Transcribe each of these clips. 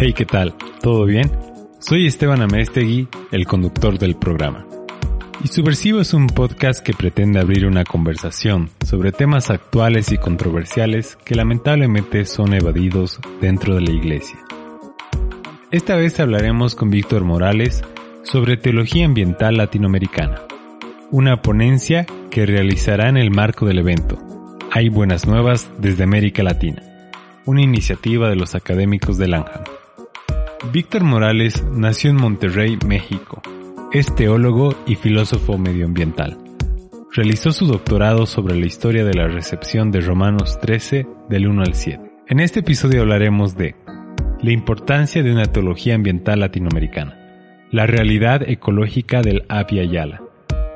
Hey, ¿qué tal? ¿Todo bien? Soy Esteban Amestegui, el conductor del programa. Y Subversivo es un podcast que pretende abrir una conversación sobre temas actuales y controversiales que lamentablemente son evadidos dentro de la iglesia. Esta vez hablaremos con Víctor Morales sobre teología ambiental latinoamericana, una ponencia que realizará en el marco del evento Hay Buenas Nuevas desde América Latina, una iniciativa de los académicos de Lanham. Víctor Morales nació en Monterrey, México. Es teólogo y filósofo medioambiental. Realizó su doctorado sobre la historia de la recepción de Romanos 13 del 1 al 7. En este episodio hablaremos de la importancia de una teología ambiental latinoamericana, la realidad ecológica del Abya Yala,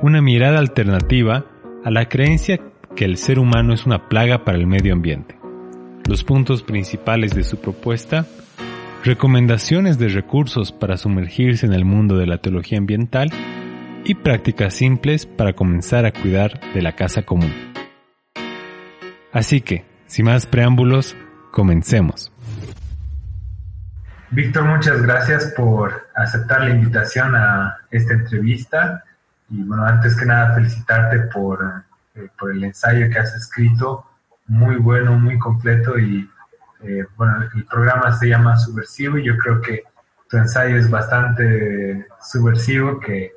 una mirada alternativa a la creencia que el ser humano es una plaga para el medio ambiente. Los puntos principales de su propuesta recomendaciones de recursos para sumergirse en el mundo de la teología ambiental y prácticas simples para comenzar a cuidar de la casa común. Así que, sin más preámbulos, comencemos. Víctor, muchas gracias por aceptar la invitación a esta entrevista y bueno, antes que nada felicitarte por, eh, por el ensayo que has escrito, muy bueno, muy completo y eh, bueno, el programa se llama Subversivo y yo creo que tu ensayo es bastante subversivo, que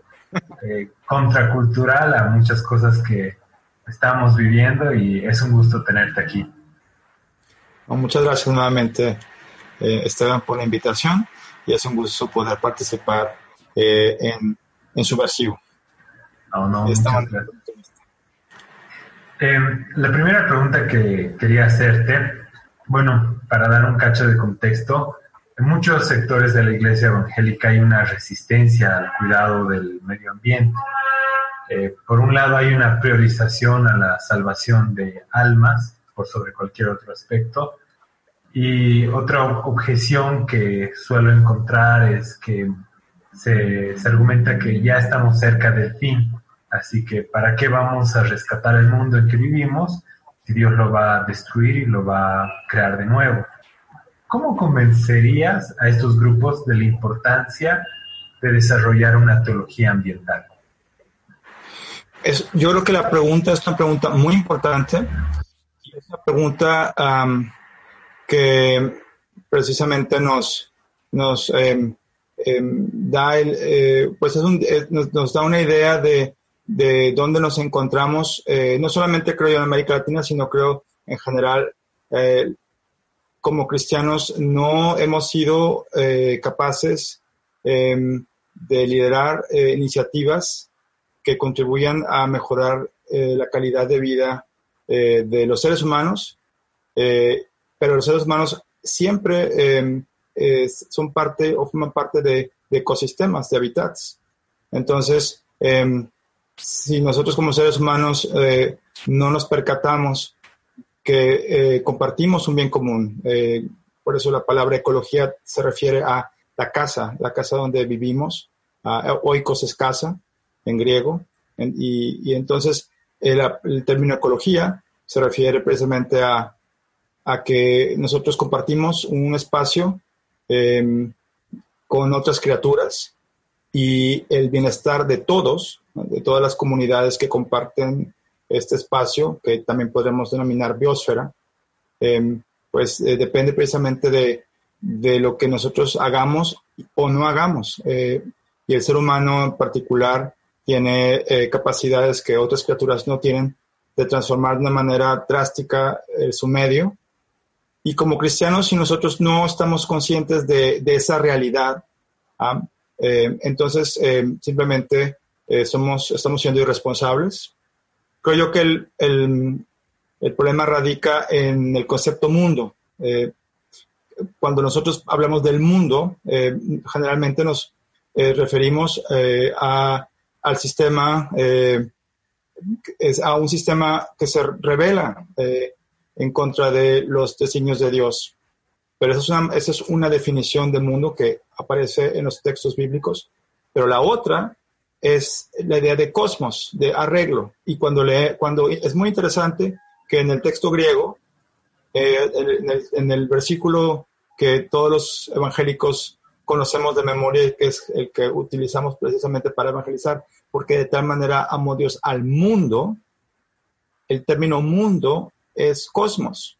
eh, contracultural a muchas cosas que estamos viviendo y es un gusto tenerte aquí. muchas gracias nuevamente, eh, Esteban, por la invitación y es un gusto poder participar en, en Subversivo. No, no, la primera pregunta que quería hacerte bueno, para dar un cacho de contexto, en muchos sectores de la iglesia evangélica hay una resistencia al cuidado del medio ambiente. Eh, por un lado hay una priorización a la salvación de almas por sobre cualquier otro aspecto. Y otra objeción que suelo encontrar es que se, se argumenta que ya estamos cerca del fin, así que ¿para qué vamos a rescatar el mundo en que vivimos si Dios lo va a destruir y lo va a crear de nuevo. ¿Cómo convencerías a estos grupos de la importancia de desarrollar una teología ambiental? Es, yo creo que la pregunta es una pregunta muy importante. Es una pregunta que precisamente nos, nos em, em, da el, eh, pues es un, nos, da una idea de de dónde nos encontramos, eh, no solamente creo yo en América Latina, sino creo en general, eh, como cristianos no hemos sido eh, capaces em, de liderar iniciativas que contribuyan a mejorar la calidad de vida de los seres humanos, pero los seres humanos siempre em, son parte o forman parte de, de ecosistemas, de hábitats. Entonces, em, si nosotros como seres humanos eh, no nos percatamos que eh, compartimos un bien común, eh, por eso la palabra ecología se refiere a la casa, la casa donde vivimos, oikos es casa en griego, y, entonces el, término ecología se refiere precisamente a, a que nosotros compartimos un espacio em, con otras criaturas y el bienestar de todos, de todas las comunidades que comparten este espacio, que también podemos denominar biosfera, em, pues eh, depende precisamente de, de, lo que nosotros hagamos o no hagamos. Eh, y el ser humano en particular tiene eh, capacidades que otras criaturas no tienen de transformar de una manera drástica su medio. Y como cristianos, si nosotros no estamos conscientes de, de esa realidad, ¿ah? Eh, entonces, eh, simplemente eh, somos, estamos siendo irresponsables. Creo yo que el, el, problema radica en el concepto mundo. cuando nosotros hablamos del mundo, generalmente nos referimos a, al sistema, es a un sistema que se revela en contra de los designios de Dios. Pero esa es, una, esa es una definición de mundo que aparece en los textos bíblicos. Pero la otra es la idea de cosmos, de arreglo. Y cuando, lee, cuando es muy interesante que en el texto griego, eh, en, el, versículo que todos los evangélicos conocemos de memoria que es el que utilizamos precisamente para evangelizar, porque de tal manera amó Dios al mundo. El término mundo es cosmos.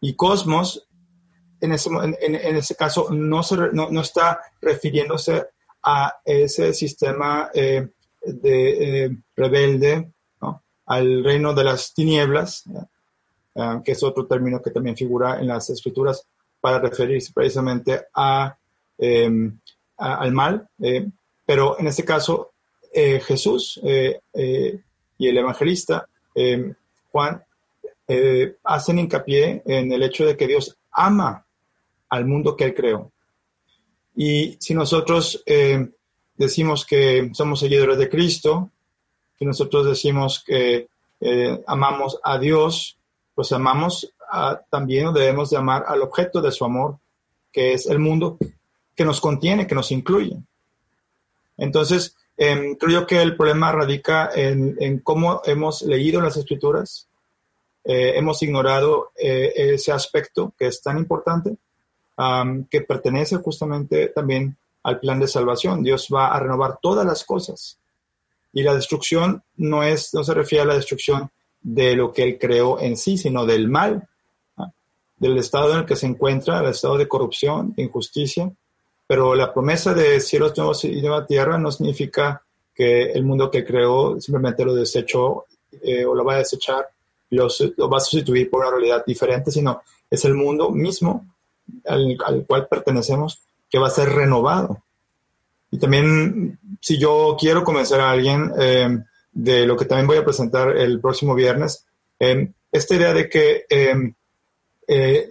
Y cosmos, en ese, en, ese caso, no, se, no, está refiriéndose a ese sistema eh, de, eh, rebelde, al reino de las tinieblas, eh, que es otro término que también figura en las escrituras para referirse precisamente a, em, al mal. pero en este caso, Jesús y el evangelista em, Juan hacen hincapié en el hecho de que Dios ama al mundo que Él creó. Y si nosotros eh, decimos que somos seguidores de Cristo, si nosotros decimos que eh, amamos a Dios, pues amamos a, también debemos de amar al objeto de su amor, que es el mundo que nos contiene, que nos incluye. Entonces, em, creo que el problema radica en, cómo hemos leído las escrituras, eh, hemos ignorado ese aspecto que es tan importante que pertenece justamente también al plan de salvación. Dios va a renovar todas las cosas. Y la destrucción no, es, no se refiere a la destrucción de lo que Él creó en sí, sino del mal, del estado en el que se encuentra, el estado de corrupción, de injusticia. Pero la promesa de cielos nuevos y nueva tierra no significa que el mundo que creó simplemente lo desechó eh, o lo va a desechar, lo va a sustituir por una realidad diferente, sino es el mundo mismo al, cual pertenecemos que va a ser renovado. Y también, si yo quiero convencer a alguien eh, de lo que también voy a presentar el próximo viernes, eh, esta idea de que eh,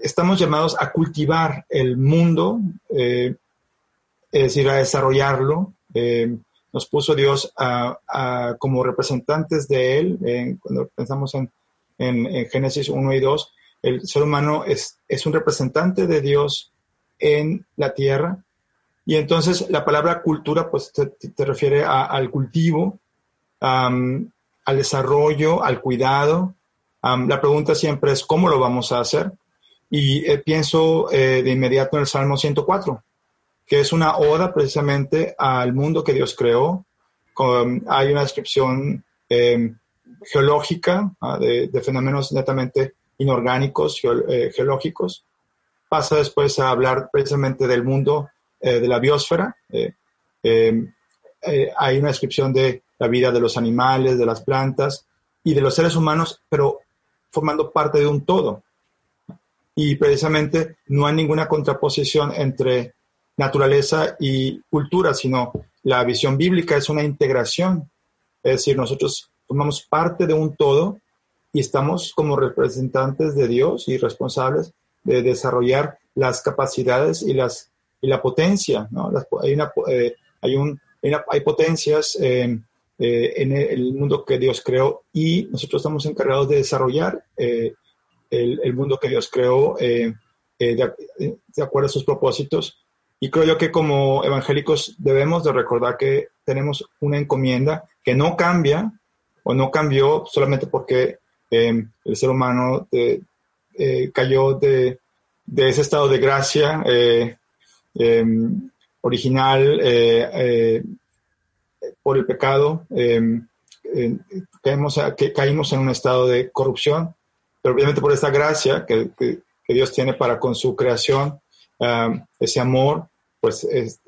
estamos llamados a cultivar el mundo, es decir, a desarrollarlo. nos puso Dios como representantes de Él, cuando pensamos en, en Génesis 1 y 2, el ser humano es, es un representante de Dios en la tierra. Y entonces la palabra cultura pues te, refiere al cultivo, al desarrollo, al cuidado. la pregunta siempre es cómo lo vamos a hacer. Y eh, pienso eh, de inmediato en el Salmo 104, que es una oda precisamente al mundo que Dios creó. hay una descripción em, geológica ah, de, fenómenos netamente inorgánicos, eh, geológicos. Pasa después a hablar precisamente del mundo eh, de la biosfera. Eh, hay una descripción de la vida de los animales, de las plantas y de los seres humanos, pero formando parte de un todo. Y precisamente no hay ninguna contraposición entre naturaleza y cultura, sino la visión bíblica es una integración. Es decir, nosotros formamos parte de un todo y estamos como representantes de Dios y responsables de desarrollar las capacidades y, las, y la potencia. ¿no? hay, una, eh, hay, un, hay, potencias eh, en el mundo que Dios creó y nosotros estamos encargados de desarrollar eh, el, el, mundo que Dios creó de, de, acuerdo a sus propósitos. Y creo yo que como evangélicos debemos de recordar que tenemos una encomienda que no cambia o no cambió solamente porque Em, el ser humano eh, cayó de, ese estado de gracia eh, original eh, por el pecado. Caímos, caímos en un estado de corrupción, pero obviamente por esta gracia que, Dios tiene para con su creación, ese amor, pues es,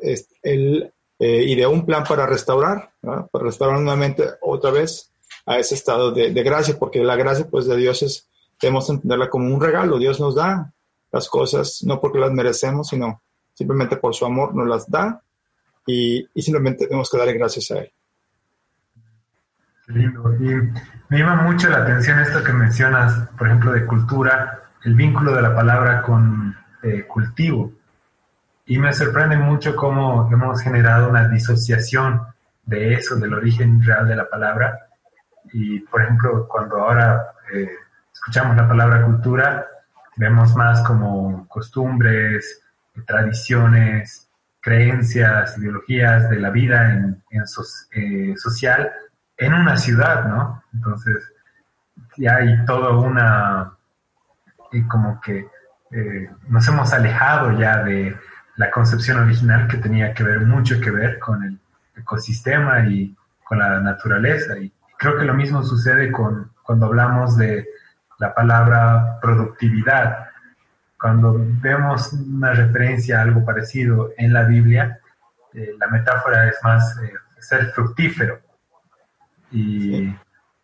Él ideó un plan para restaurar, para restaurar nuevamente otra vez a ese estado de, gracia, porque la gracia pues de Dios es, debemos entenderla como un regalo, Dios nos da las cosas no porque las merecemos, sino simplemente por su amor nos las da y, simplemente tenemos que darle gracias a Él. Lindo. Y me llama mucho la atención esto que mencionas, por ejemplo, de cultura, el vínculo de la palabra con eh, cultivo. Y me sorprende mucho cómo hemos generado una disociación de eso, del origen real de la palabra, y, por ejemplo, cuando ahora eh, escuchamos la palabra cultura, vemos más como costumbres, tradiciones, creencias, ideologías de la vida en, eh, social en una ciudad, ¿no? Entonces, ya hay toda una, y como que eh, nos hemos alejado ya de la concepción original que tenía que ver mucho que ver con el ecosistema y con la naturaleza. Y creo que lo mismo sucede con, cuando hablamos de la palabra productividad. Cuando vemos una referencia a algo parecido en la Biblia, eh, la metáfora es más eh, ser fructífero. Y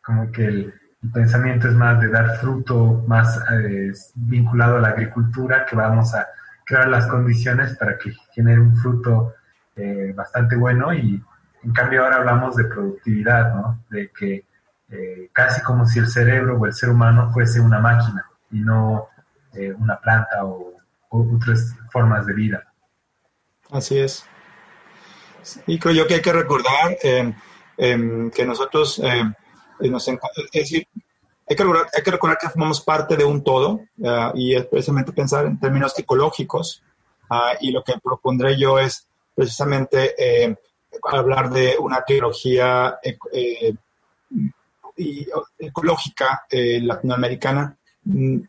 como que el, pensamiento es más de dar fruto, más eh, vinculado a la agricultura, que vamos a crear las condiciones para que genere un fruto bastante bueno y en cambio ahora hablamos de productividad, ¿no? De que eh, casi como si el cerebro o el ser humano fuese una máquina y no eh, una planta o, otras formas de vida. Así es. Y creo que hay que recordar em, que nosotros, em, nos es decir, hay que, recordar, hay que recordar que formamos parte de un todo ah, y es precisamente pensar en términos ecológicos. Ah, y lo que propondré yo es precisamente hablar de una teología eh, y ecológica eh, latinoamericana, mm,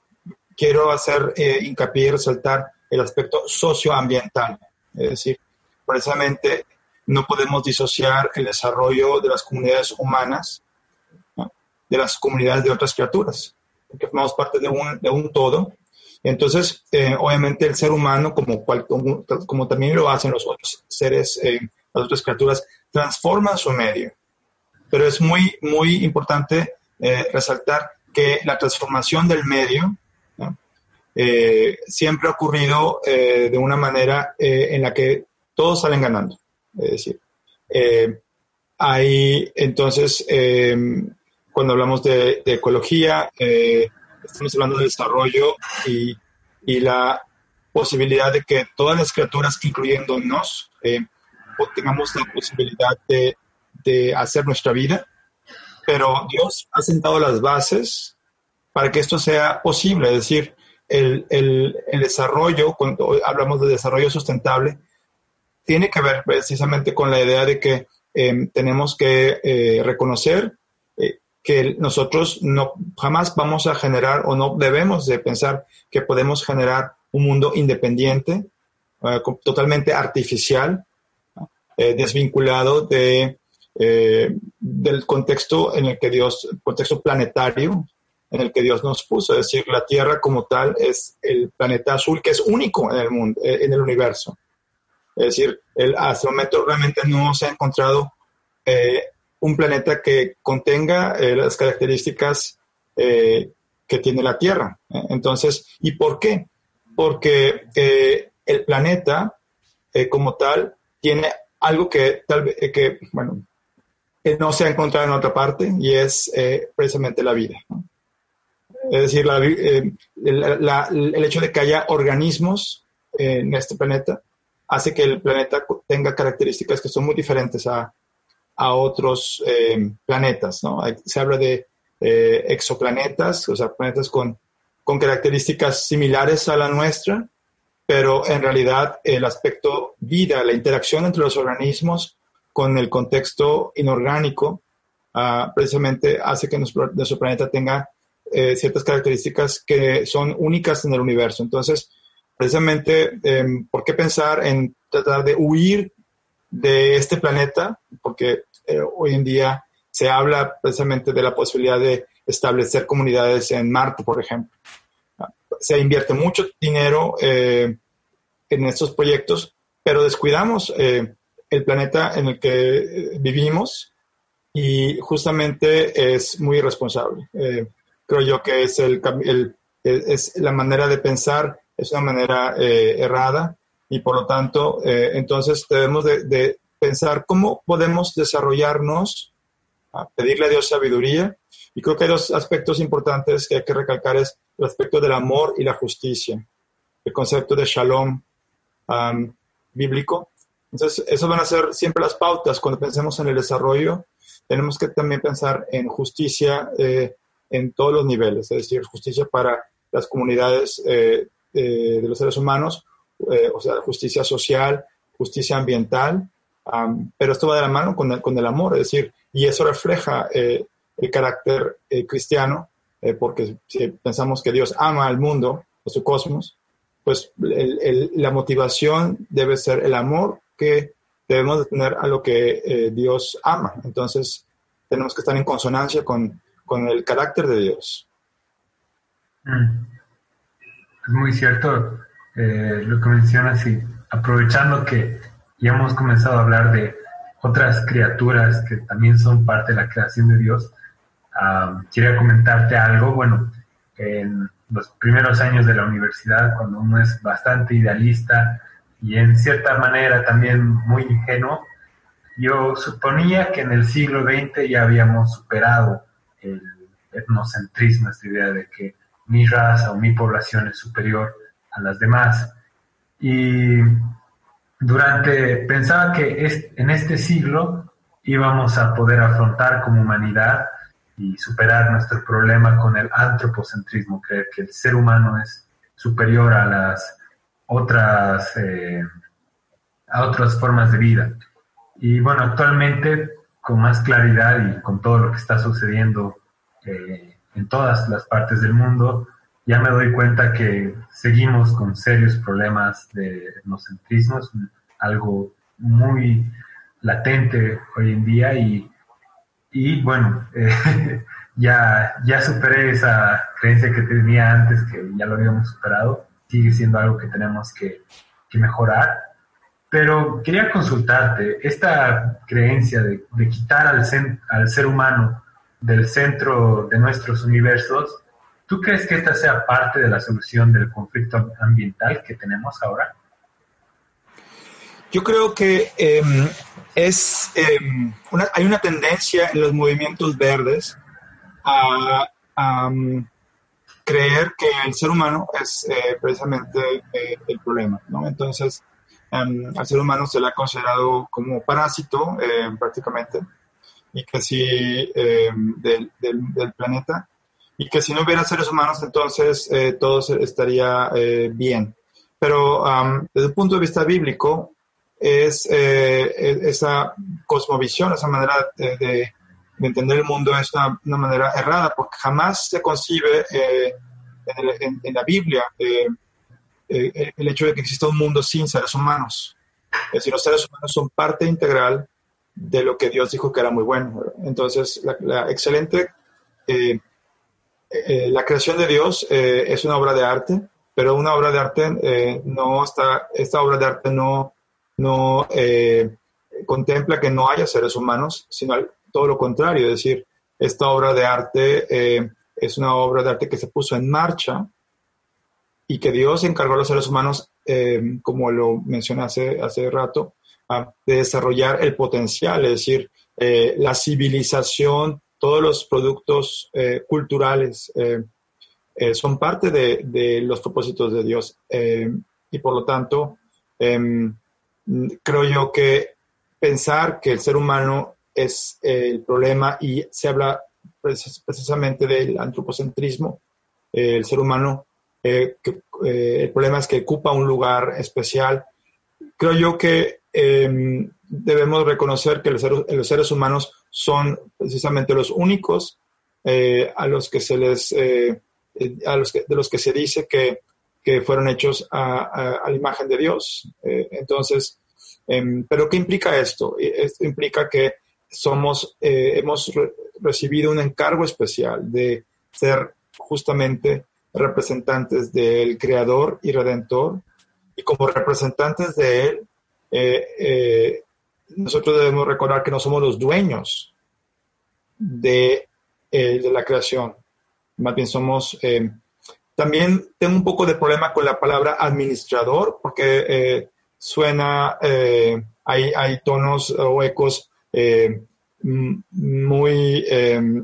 quiero hacer eh, hincapié y resaltar el aspecto socioambiental. Es decir, precisamente no podemos disociar el desarrollo de las comunidades humanas de las comunidades de otras criaturas, porque formamos parte de un, de un todo. Entonces, eh, obviamente el ser humano, como, también lo hacen los otros seres, las otras criaturas, transforma su medio pero es muy, muy importante eh, resaltar que la transformación del medio eh, siempre ha ocurrido eh, de una manera en la que todos salen ganando. Es decir, hay entonces, cuando hablamos de, ecología, estamos hablando de desarrollo y, y, la posibilidad de que todas las criaturas, incluyéndonos, tengamos la posibilidad de de hacer nuestra vida, pero Dios ha sentado las bases para que esto sea posible, es decir, el, el, el desarrollo, cuando hablamos de desarrollo sustentable, tiene que ver precisamente con la idea de que em, tenemos que eh, reconocer eh, que nosotros no jamás vamos a generar o no debemos de pensar que podemos generar un mundo independiente, eh, totalmente artificial, desvinculado de eh, del contexto en el que Dios, contexto planetario en el que Dios nos puso. Es decir, la Tierra como tal es el planeta azul que es único en el mundo, eh, en el universo. Es decir, el, hasta el momento realmente no se ha encontrado eh, un planeta que contenga las características que tiene la Tierra. Entonces, ¿y por qué? Porque el planeta como tal tiene algo que tal vez, que, bueno, no se ha encontrado en otra parte y es eh, precisamente la vida. Es decir, eh, el hecho de que haya organismos en este planeta hace que el planeta tenga características que son muy diferentes a, otros eh, planetas. Se habla de exoplanetas, o sea, planetas con, con características similares a la nuestra, pero en realidad el aspecto vida, la interacción entre los organismos, con el contexto inorgánico, ah, precisamente hace que nuestro, planeta tenga eh, ciertas características que son únicas en el universo. Entonces, precisamente, em, ¿por qué pensar en tratar de huir de este planeta? Porque eh, hoy en día se habla precisamente de la posibilidad de establecer comunidades en Marte, por ejemplo. Se invierte mucho dinero eh, en estos proyectos, pero descuidamos el planeta en el que eh, vivimos y justamente es muy irresponsable. Eh, creo yo que es, el, es la manera de pensar, es una manera eh, errada y por lo tanto, entonces debemos de, pensar cómo podemos desarrollarnos, a pedirle a Dios sabiduría. Y creo que hay dos aspectos importantes que hay que recalcar, es el aspecto del amor y la justicia, el concepto de shalom bíblico entonces, eso van a ser siempre las pautas. Cuando pensemos en el desarrollo, tenemos que también pensar en justicia eh, en todos los niveles, es decir, justicia para las comunidades eh, de los seres humanos, eh, o sea, justicia social, justicia ambiental, pero esto va de la mano con el, con el amor, es decir, y eso refleja el carácter cristiano, porque si pensamos que Dios ama al mundo, a su cosmos, pues la motivación debe ser el amor que debemos de tener a lo que eh, Dios ama. Entonces, tenemos que estar en consonancia con, el carácter de Dios. Mm. Es muy cierto eh, lo que mencionas y aprovechando que ya hemos comenzado a hablar de otras criaturas que también son parte de la creación de Dios, quería comentarte algo. Bueno, en los primeros años de la universidad, cuando uno es bastante idealista y en cierta manera también muy ingenuo, yo suponía que en el siglo XX ya habíamos superado el etnocentrismo, esta idea de que mi raza o mi población es superior a las demás. Y durante, pensaba que en este siglo íbamos a poder afrontar como humanidad y superar nuestro problema con el antropocentrismo, creer que el ser humano es superior a las otras, eh, a otras formas de vida. Y bueno, actualmente con más claridad y con todo lo que está sucediendo eh, en todas las partes del mundo, ya me doy cuenta que seguimos con serios problemas de etnocentrismo, es algo muy latente hoy en día y, y bueno, eh, ya, ya superé esa creencia que tenía antes, que ya lo habíamos superado, sigue siendo algo que tenemos que, mejorar. Pero quería consultarte, esta creencia de, de quitar al, al ser humano del centro de nuestros universos, ¿Tú crees que esta sea parte de la solución del conflicto ambiental que tenemos ahora? Yo creo que em, es em, hay una tendencia en los movimientos verdes a, mm, creer que el ser humano es eh, precisamente eh, el problema, ¿no? Entonces, em, al ser humano se le ha considerado como parásito prácticamente y del, del planeta y que si no hubiera seres humanos, entonces eh, todo estaría eh, bien. Pero desde el punto de vista bíblico, es eh, esa cosmovisión, esa manera de, entender el mundo es una, manera errada, porque jamás se concibe en, la Biblia el hecho de que exista un mundo sin seres humanos. Es decir, los seres humanos son parte integral de lo que Dios dijo que era muy bueno. Entonces, la, la excelente eh, la creación de Dios eh, es una obra de arte, pero una obra de arte eh, no está, esta obra de arte no, no contempla que no haya seres humanos, sino todo lo contrario, es decir, esta obra de arte es una obra de arte que se puso en marcha y que Dios encargó a los seres humanos, como lo mencioné hace, hace rato, de desarrollar el potencial, es decir, la civilización todos los productos eh, culturales eh, eh, son parte de, los propósitos de Dios. y por lo tanto, em, creo yo que pensar que el ser humano es el problema y se habla precisamente del antropocentrismo, el ser humano, el problema es que ocupa un lugar especial. Creo yo que em, debemos reconocer que los seres humanos son precisamente los únicos eh, a los que se les, eh, a los de los que se dice que, fueron hechos a, la imagen de Dios. Eh, entonces, em, ¿pero qué implica esto? Esto implica que somos, hemos recibido un encargo especial de ser justamente representantes del Creador y Redentor, y como representantes de Él, nosotros debemos recordar que no somos los dueños de, eh, la creación. Más bien somos... Eh, también tengo un poco de problema con la palabra administrador porque eh, suena, hay, hay, tonos o ecos muy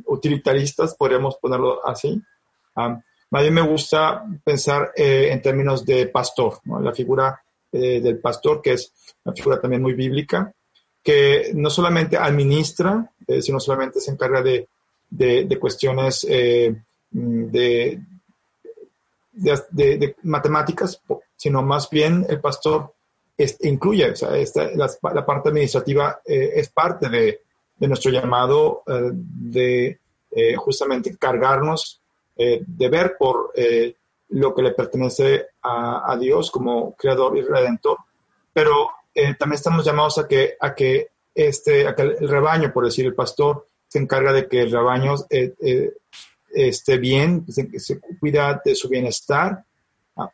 utilitaristas, podríamos ponerlo así. Ah, más bien me gusta pensar en términos de pastor, la figura del pastor, que es una figura también muy bíblica, que no solamente administra, eh, sino solamente se encarga de, de, cuestiones eh, de, de, matemáticas, sino más bien el pastor incluye, o sea, esta, la, parte administrativa eh, es parte de, nuestro llamado de justamente cargarnos de ver por lo que le pertenece a, Dios como creador y redentor, pero eh, también estamos llamados a que, a que, este, el rebaño, por decir, el pastor, se encarga de que el rebaño eh, eh, esté bien, se, se, cuida de su bienestar. Ah,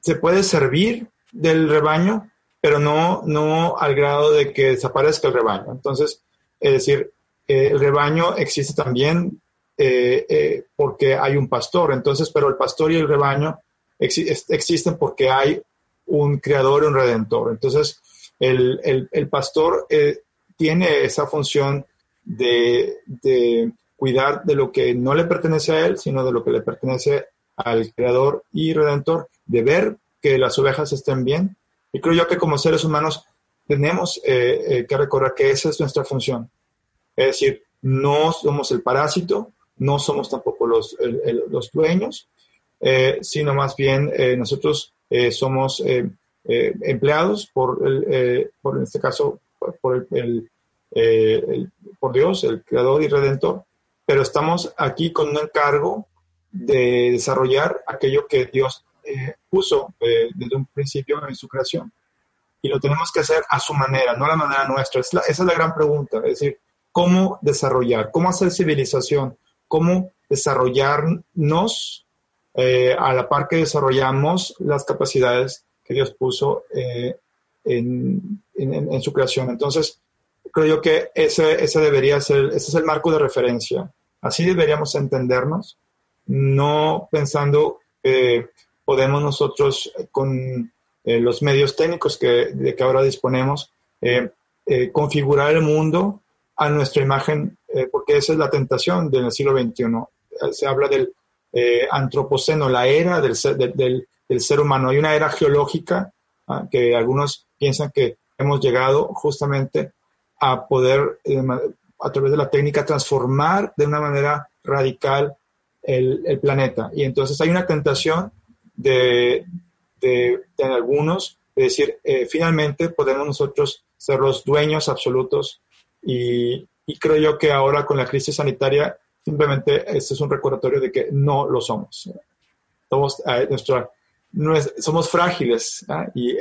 se puede servir del rebaño, pero no, no al grado de que desaparezca el rebaño. Entonces, es decir, el rebaño existe también porque hay un pastor. Entonces, pero el pastor y el rebaño existen porque hay un creador y un redentor. Entonces, el, el, pastor eh, tiene esa función de, de, cuidar de lo que no le pertenece a él, sino de lo que le pertenece al creador y redentor, de ver que las ovejas estén bien. Y creo yo que como seres humanos tenemos que recordar que esa es nuestra función. Es decir, no somos el parásito, no somos tampoco los, los dueños, eh, sino más bien eh, nosotros eh, somos empleados por, el, por, en este caso, por, el, por Dios, el creador y redentor, pero estamos aquí con un encargo de desarrollar aquello que Dios puso desde un principio en su creación. Y lo tenemos que hacer a su manera, no a la manera nuestra. esa es la gran pregunta, es decir, ¿cómo desarrollar? ¿Cómo hacer civilización? cómo desarrollarnos eh, a la par que desarrollamos las capacidades que Dios puso eh, en, su creación. Entonces, creo que ese, ese debería ser, ese es el marco de referencia. Así deberíamos entendernos, no pensando que podemos nosotros con eh, los medios técnicos que, de que ahora disponemos, configurar el mundo a nuestra imagen, porque esa es la tentación del siglo XXI. Se habla del eh, antropoceno, la era del ser, del, ser, humano. Hay una era geológica ah, que algunos piensan que hemos llegado justamente a poder, a través de la técnica, transformar de una manera radical el, planeta. Y entonces hay una tentación de, de, de algunos de decir, finalmente podemos nosotros ser los dueños absolutos y, creo yo que ahora con la crisis sanitaria, simplemente este es un recordatorio de que no lo somos. Somos, eh, somos frágiles ¿ah? y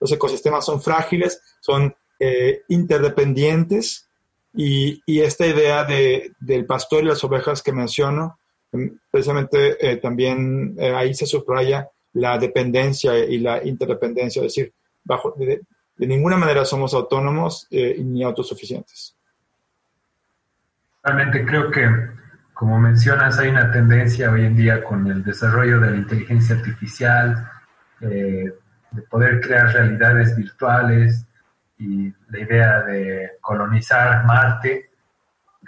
los ecosistemas son frágiles, son eh, interdependientes y, esta idea de, del pastor y las ovejas que menciono, mm, precisamente eh, también ahí se subraya la dependencia y la interdependencia, es decir, bajo, de ninguna manera somos autónomos eh, ni autosuficientes. Realmente creo que, como mencionas, hay una tendencia hoy en día con el desarrollo de la inteligencia artificial, eh, de poder crear realidades virtuales y la idea de colonizar Marte.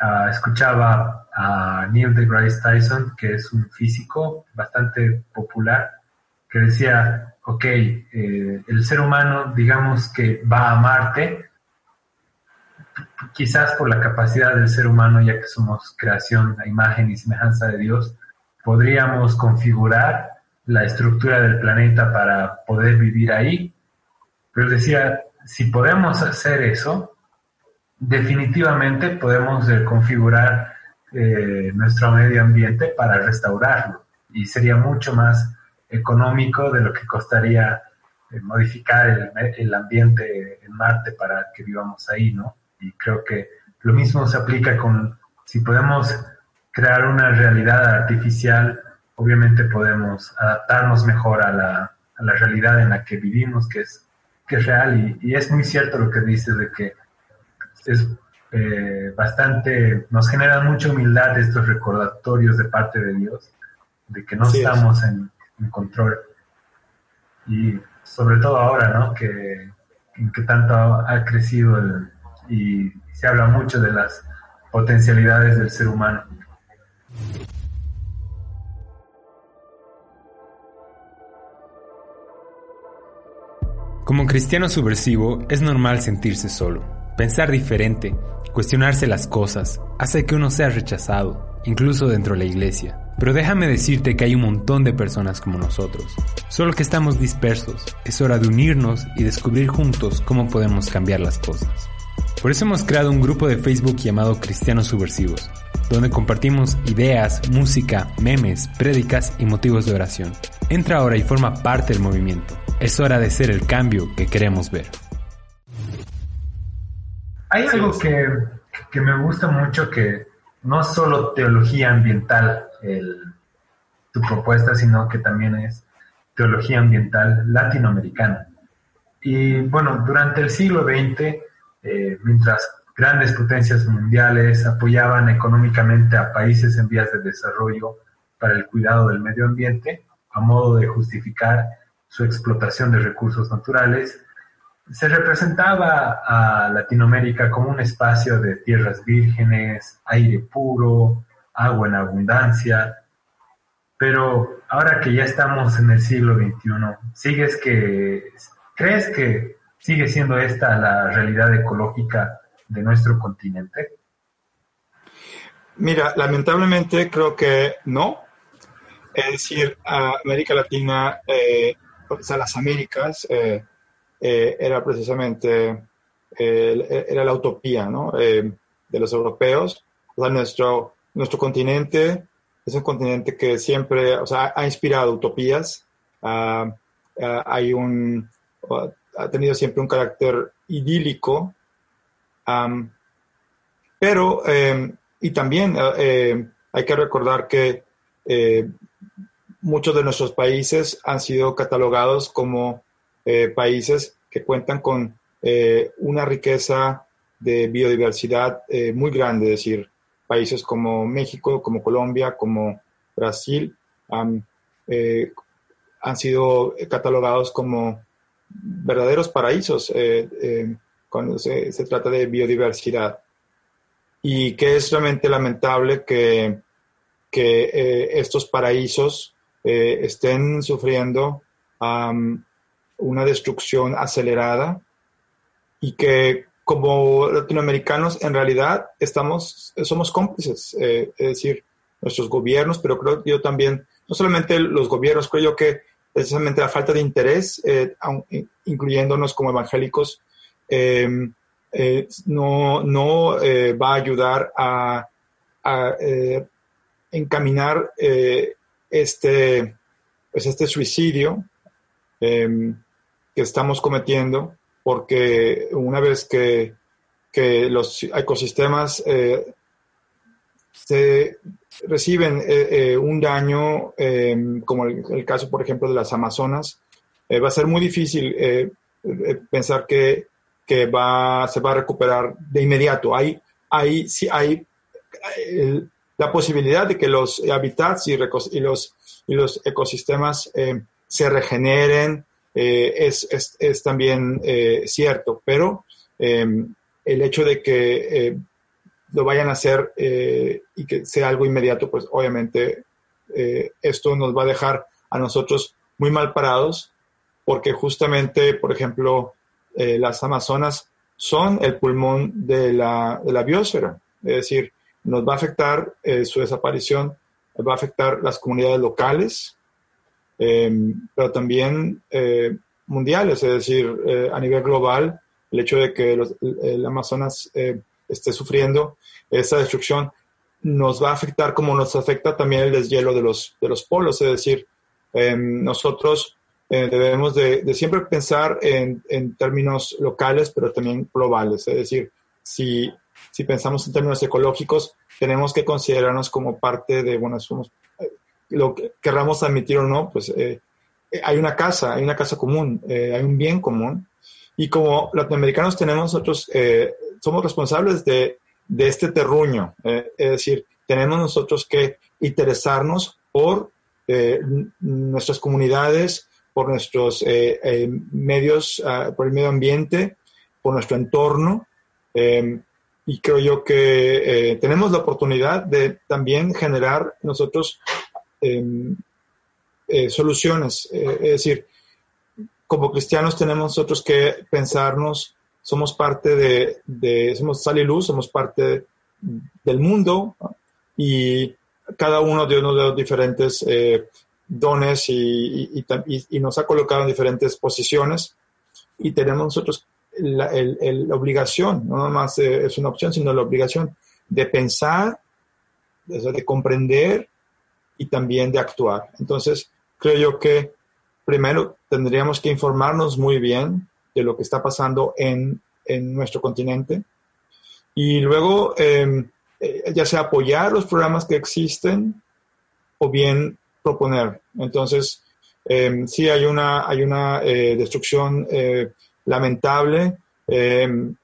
Ah, escuchaba a Neil deGrasse Tyson, que es un físico bastante popular, que decía, ok, eh, el ser humano, digamos que va a Marte, quizás por la capacidad del ser humano, ya que somos creación a imagen y semejanza de Dios, podríamos configurar la estructura del planeta para poder vivir ahí. Pero decía, si podemos hacer eso, definitivamente podemos configurar eh, nuestro medio ambiente para restaurarlo y sería mucho más económico de lo que costaría eh, modificar el, el, ambiente en Marte para que vivamos ahí, ¿no? Y creo que lo mismo se aplica con, si podemos crear una realidad artificial, obviamente podemos adaptarnos mejor a la, a la realidad en la que vivimos, que es, que es real. Y, y es muy cierto lo que dices de que es eh, bastante, nos genera mucha humildad estos recordatorios de parte de Dios, de que no estamos en, en control. Y sobre todo ahora, ¿no? Que, que tanto ha crecido y se habla mucho de las potencialidades del ser humano. Como cristiano subversivo es normal sentirse solo, pensar diferente, cuestionarse las cosas, hace que uno sea rechazado, incluso dentro de la iglesia. Pero déjame decirte que hay un montón de personas como nosotros, solo que estamos dispersos. Es hora de unirnos y descubrir juntos cómo podemos cambiar las cosas. Por eso hemos creado un grupo de Facebook llamado Cristianos Subversivos. donde compartimos ideas, música, memes, prédicas y motivos de oración. Entra ahora y forma parte del movimiento. Es hora de ser el cambio que queremos ver. Hay algo que, que me gusta mucho que no solo teología ambiental tu propuesta, sino que también es teología ambiental latinoamericana. Y bueno, durante el siglo XX, eh, mientras grandes potencias mundiales apoyaban económicamente a países en vías de desarrollo para el cuidado del medio ambiente, a modo de justificar su explotación de recursos naturales, se representaba a Latinoamérica como un espacio de tierras vírgenes, aire puro, agua en abundancia. Pero ahora que ya estamos en el siglo XXI, ¿sigues que, ¿crees que sigue siendo esta la realidad ecológica de nuestro continente? Mira, lamentablemente creo que no. Es decir, América Latina, eh, o sea, las Américas, eh, eh, era precisamente era la utopía de los europeos. O sea, nuestro, nuestro continente es un continente que siempre o sea, ha inspirado utopías. Ah, ah, hay un, ha tenido siempre un carácter idílico. pero, em, y también eh, hay que recordar que eh, muchos de nuestros países han sido catalogados como eh, países que cuentan con una riqueza de biodiversidad muy grande, es decir, países como México, como Colombia, como Brasil, han sido catalogados como verdaderos paraísos cuando se, trata de biodiversidad. Y que es realmente lamentable que, que estos paraísos estén sufriendo una destrucción acelerada y que como latinoamericanos en realidad estamos, somos cómplices, eh, es decir, nuestros gobiernos, pero creo yo también, no solamente los gobiernos, creo yo que precisamente la falta de interés, eh, incluyéndonos como evangélicos, eh, no, no va a ayudar a, encaminar este, pues este suicidio em, que estamos cometiendo, porque una vez que, que los ecosistemas eh, se reciben eh, eh, un daño, em, como el, caso, por ejemplo, de las Amazonas, va a ser muy difícil pensar que, que va, se va a recuperar de inmediato. Hay, hay, sí, hay la posibilidad de que los hábitats y, y, los, y los ecosistemas se regeneren, eh, es, es, también eh, cierto, pero em, el hecho de que eh, lo vayan a hacer y que sea algo inmediato, pues obviamente esto nos va a dejar a nosotros muy mal parados, porque justamente, por ejemplo, las Amazonas son el pulmón de la, biosfera, es decir, nos va a afectar su desaparición, va a afectar las comunidades locales, Em, pero también eh, mundiales, es decir, eh, a nivel global, el hecho de que el Amazonas eh, esté sufriendo esa destrucción nos va a afectar como nos afecta también el deshielo de los, de los polos, es decir, em, nosotros debemos de, siempre pensar en, en, términos locales, pero también globales, es decir, si, si pensamos en términos ecológicos, tenemos que considerarnos como parte de, bueno, somos lo que querramos admitir o no, pues eh, eh, hay una casa, hay una casa común, eh, hay un bien común. Y como latinoamericanos tenemos nosotros, somos responsables de, de este terruño. es decir, tenemos nosotros que interesarnos por nuestras comunidades, por nuestros medios, ah, por el medio ambiente, por nuestro entorno. y creo yo que tenemos la oportunidad de también generar nosotros Em, eh, soluciones. Eh, es decir, como cristianos tenemos nosotros que pensarnos, somos parte de, somos sal y luz, somos parte del mundo y cada uno de uno de los diferentes eh, dones y, nos ha colocado en diferentes posiciones y tenemos nosotros la, la obligación, no nomás es una opción, sino la obligación de pensar de comprender y también de actuar. Entonces, creo yo que primero tendríamos que informarnos muy bien de lo que está pasando en, en nuestro continente y luego em, eh, ya sea apoyar los programas que existen o bien proponer. Entonces, eh, sí hay una, hay una eh, destrucción eh, lamentable, em,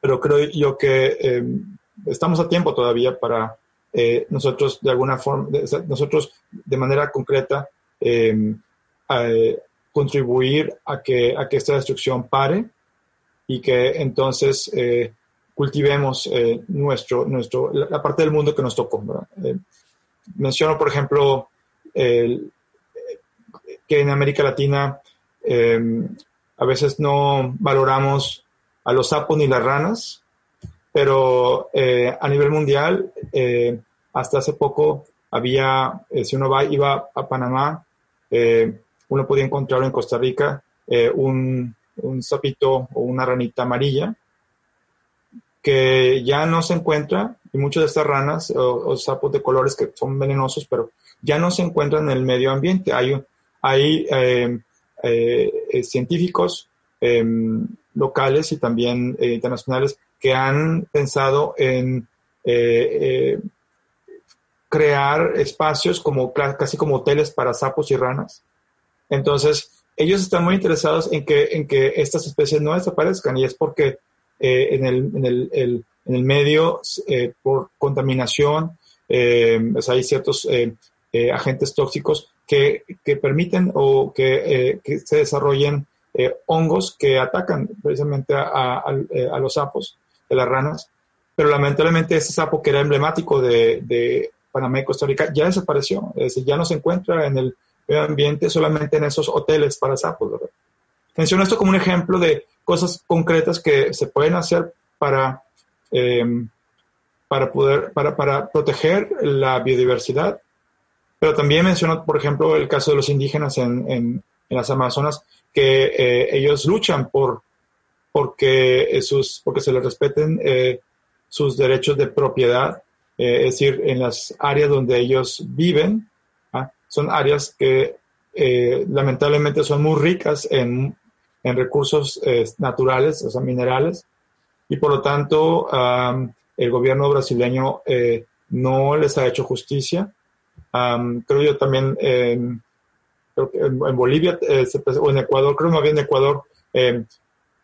pero creo yo que estamos a tiempo todavía para nosotros de alguna forma, nosotros de manera concreta, contribuir a que, a que esta destrucción pare y que entonces cultivemos nuestro, nuestro, la, parte del mundo que nos tocó. menciono, por ejemplo, que en América Latina em, a veces no valoramos a los sapos ni las ranas, pero eh, a nivel mundial, eh, hasta hace poco había, eh, si uno va, iba a Panamá, uno podía encontrar en Costa Rica un, un sapito o una ranita amarilla que ya no se encuentra, y muchas de estas ranas o, sapos de colores que son venenosos, pero ya no se encuentran en el medio ambiente. Hay, hay eh, eh, científicos em, locales y también eh, internacionales que han pensado en crear espacios como casi como hoteles para sapos y ranas. Entonces, ellos están muy interesados en que, en que estas especies no desaparezcan y es porque en el, en, el, en, el, medio, por contaminación, pues hay ciertos agentes tóxicos que, permiten o que, eh, que se desarrollen eh, hongos que atacan precisamente a, eh, a, los sapos, de las ranas. Pero lamentablemente ese sapo que era emblemático de, de Panamá y Costa Rica ya desapareció. Es decir, ya no se encuentra en el medio ambiente solamente en esos hoteles para sapos. ¿verdad? Menciono esto como un ejemplo de cosas concretas que se pueden hacer para, para poder, para, para proteger la biodiversidad pero también mencionó, por ejemplo, el caso de los indígenas en, en, las Amazonas, que eh, ellos luchan por porque, sus, porque se les respeten eh, sus derechos de propiedad, eh, es decir, en las áreas donde ellos viven. Son áreas que lamentablemente son muy ricas en, en recursos naturales, o sea, minerales, y por lo tanto el gobierno brasileño no les ha hecho justicia. Creo yo también en, Bolivia eh, o en Ecuador, creo más bien en Ecuador, em,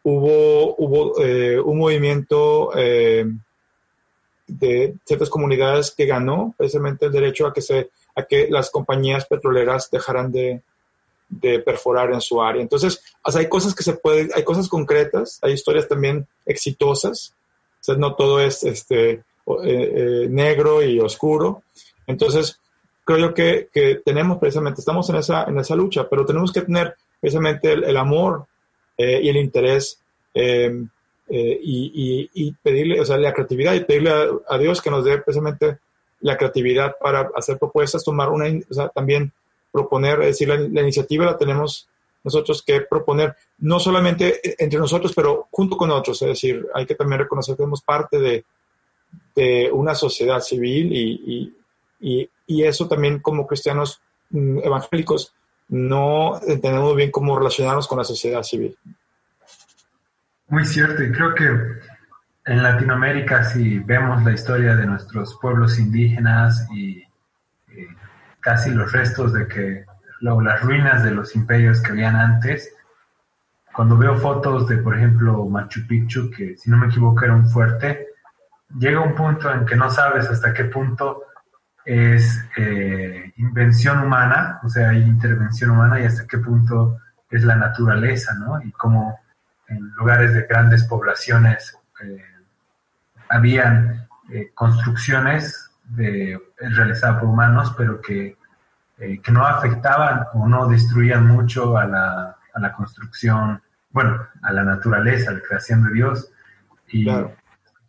hubo, hubo eh, un movimiento em, de ciertas comunidades que ganó precisamente el derecho a que, se, a que las compañías petroleras dejaran de, perforar en su área. Entonces, hay cosas que se pueden, hay cosas concretas, hay historias también exitosas, no todo es este, eh, negro y oscuro. Entonces, creo yo que, que, tenemos precisamente, estamos en esa, en esa lucha, pero tenemos que tener precisamente el, amor eh, y el interés em, eh, y, y, pedirle, o sea, la creatividad y pedirle a, Dios que nos dé precisamente la creatividad para hacer propuestas, tomar una, también proponer, es decir, la, iniciativa la tenemos nosotros que proponer, no solamente entre nosotros, pero junto con otros, es decir, hay que también reconocer que somos parte de, de una sociedad civil y, y, y eso también como cristianos mm, evangélicos no entendemos bien cómo relacionarnos con la sociedad civil. Muy cierto, y creo que en Latinoamérica si vemos la historia de nuestros pueblos indígenas y eh, casi los restos de que las ruinas de los imperios que habían antes, cuando veo fotos de, por ejemplo, Machu Picchu, que si no me equivoco era un fuerte, llega un punto en que no sabes hasta qué punto es eh, invención humana, o sea, hay intervención humana y hasta qué punto es la naturaleza, ¿no? Y cómo en lugares de grandes poblaciones eh, habían eh, construcciones de, realizadas por humanos, pero que, que, no afectaban o no destruían mucho a la, a la, construcción, bueno, a la naturaleza, a la creación de Dios. Y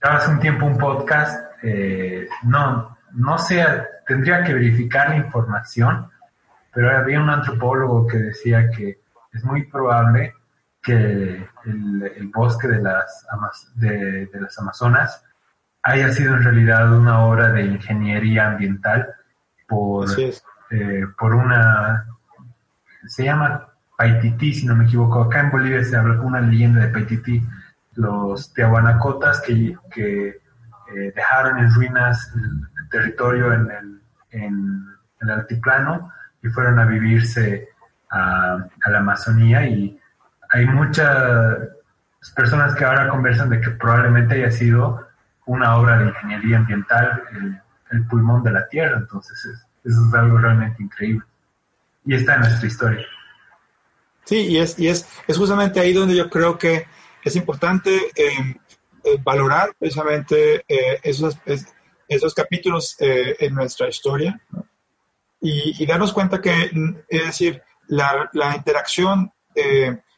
hace un tiempo un podcast, no, no sé, tendría que verificar la información, pero había un antropólogo que decía que es muy probable que el, bosque de las, de, las Amazonas haya sido en realidad una obra de ingeniería ambiental por, eh, por una, se llama Paititi, si no me equivoco, acá en Bolivia se habla una leyenda de Paititi, los teahuanacotas que, que eh, dejaron en ruinas el territorio en el, en el altiplano y fueron a vivirse a, a la Amazonía. Y hay muchas personas que ahora conversan de que probablemente haya sido una obra de ingeniería ambiental, el, pulmón de la Tierra, entonces eso es algo realmente increíble. Y está en nuestra historia. Sí, y es, y es, es justamente ahí donde yo creo que es importante eh, eh, valorar precisamente eh, esos, esos capítulos en nuestra historia y, darnos cuenta que, es decir, la, la interacción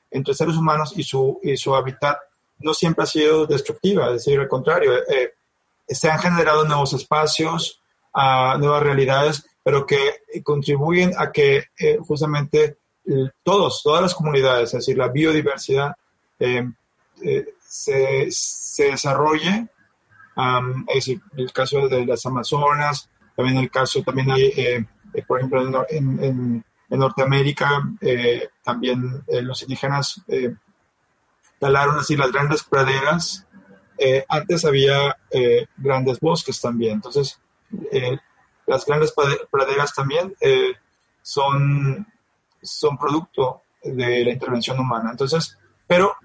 entre seres humanos y su, y su hábitat no siempre ha sido destructiva, es decir, al contrario, eh, se han generado nuevos espacios, a nuevas realidades, pero que contribuyen a que eh, justamente todos, todas las comunidades, es decir, la biodiversidad eh, se, se, desarrolle. es decir, el caso de las Amazonas, también el caso, también hay, por ejemplo, en en Norteamérica eh, también eh, los indígenas eh, talaron así las grandes praderas. antes había grandes bosques también, entonces las grandes praderas también son, son producto de la intervención humana. Entonces, pero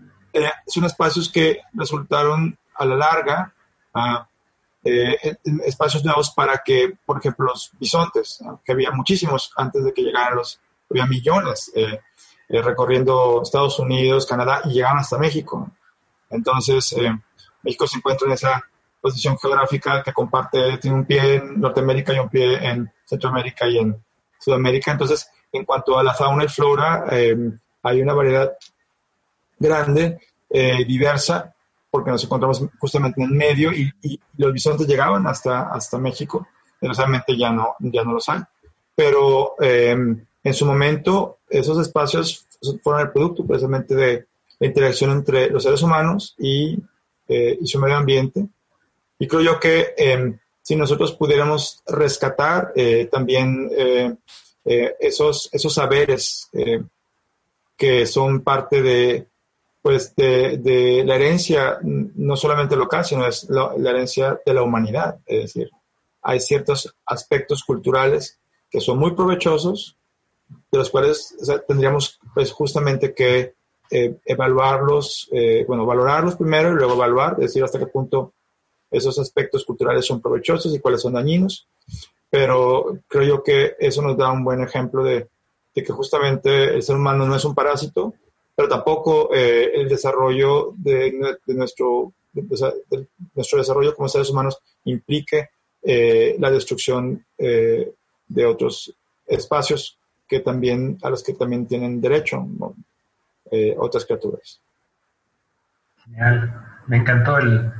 son espacios que resultaron a la larga ah, espacios nuevos para que, por ejemplo, los bisontes, que había muchísimos antes de que llegaran los, había millones eh, eh, recorriendo Estados Unidos, Canadá y llegaban hasta México. Entonces, eh, México se encuentra en esa posición geográfica que comparte, tiene un pie en Norteamérica y un pie en Centroamérica y en Sudamérica. Entonces, en cuanto a la fauna y flora, hay una variedad grande, diversa, porque nos encontramos justamente en el medio y, los bisontes llegaban hasta, hasta México, desgraciadamente ya no, ya no los hay. Pero en su momento, esos espacios fueron el producto precisamente de la interacción entre los seres humanos y, eh, su medio ambiente. Y creo yo que em, si nosotros pudiéramos rescatar eh, también eh, esos, esos saberes que son parte de, pues de, la herencia, no solamente local, sino es la, herencia de la humanidad. Es decir, hay ciertos aspectos culturales que son muy provechosos de los cuales tendríamos pues justamente que eh, evaluarlos, eh, bueno, valorarlos primero y luego evaluar, decir hasta qué punto esos aspectos culturales son provechosos y cuáles son dañinos. Pero creo yo que eso nos da un buen ejemplo de, de que justamente el ser humano no es un parásito, pero tampoco eh, el desarrollo de, de nuestro, de, nuestro desarrollo como seres humanos implique la destrucción de otros espacios que también, a los que también tienen derecho eh, otras criaturas. Genial. Me encantó el,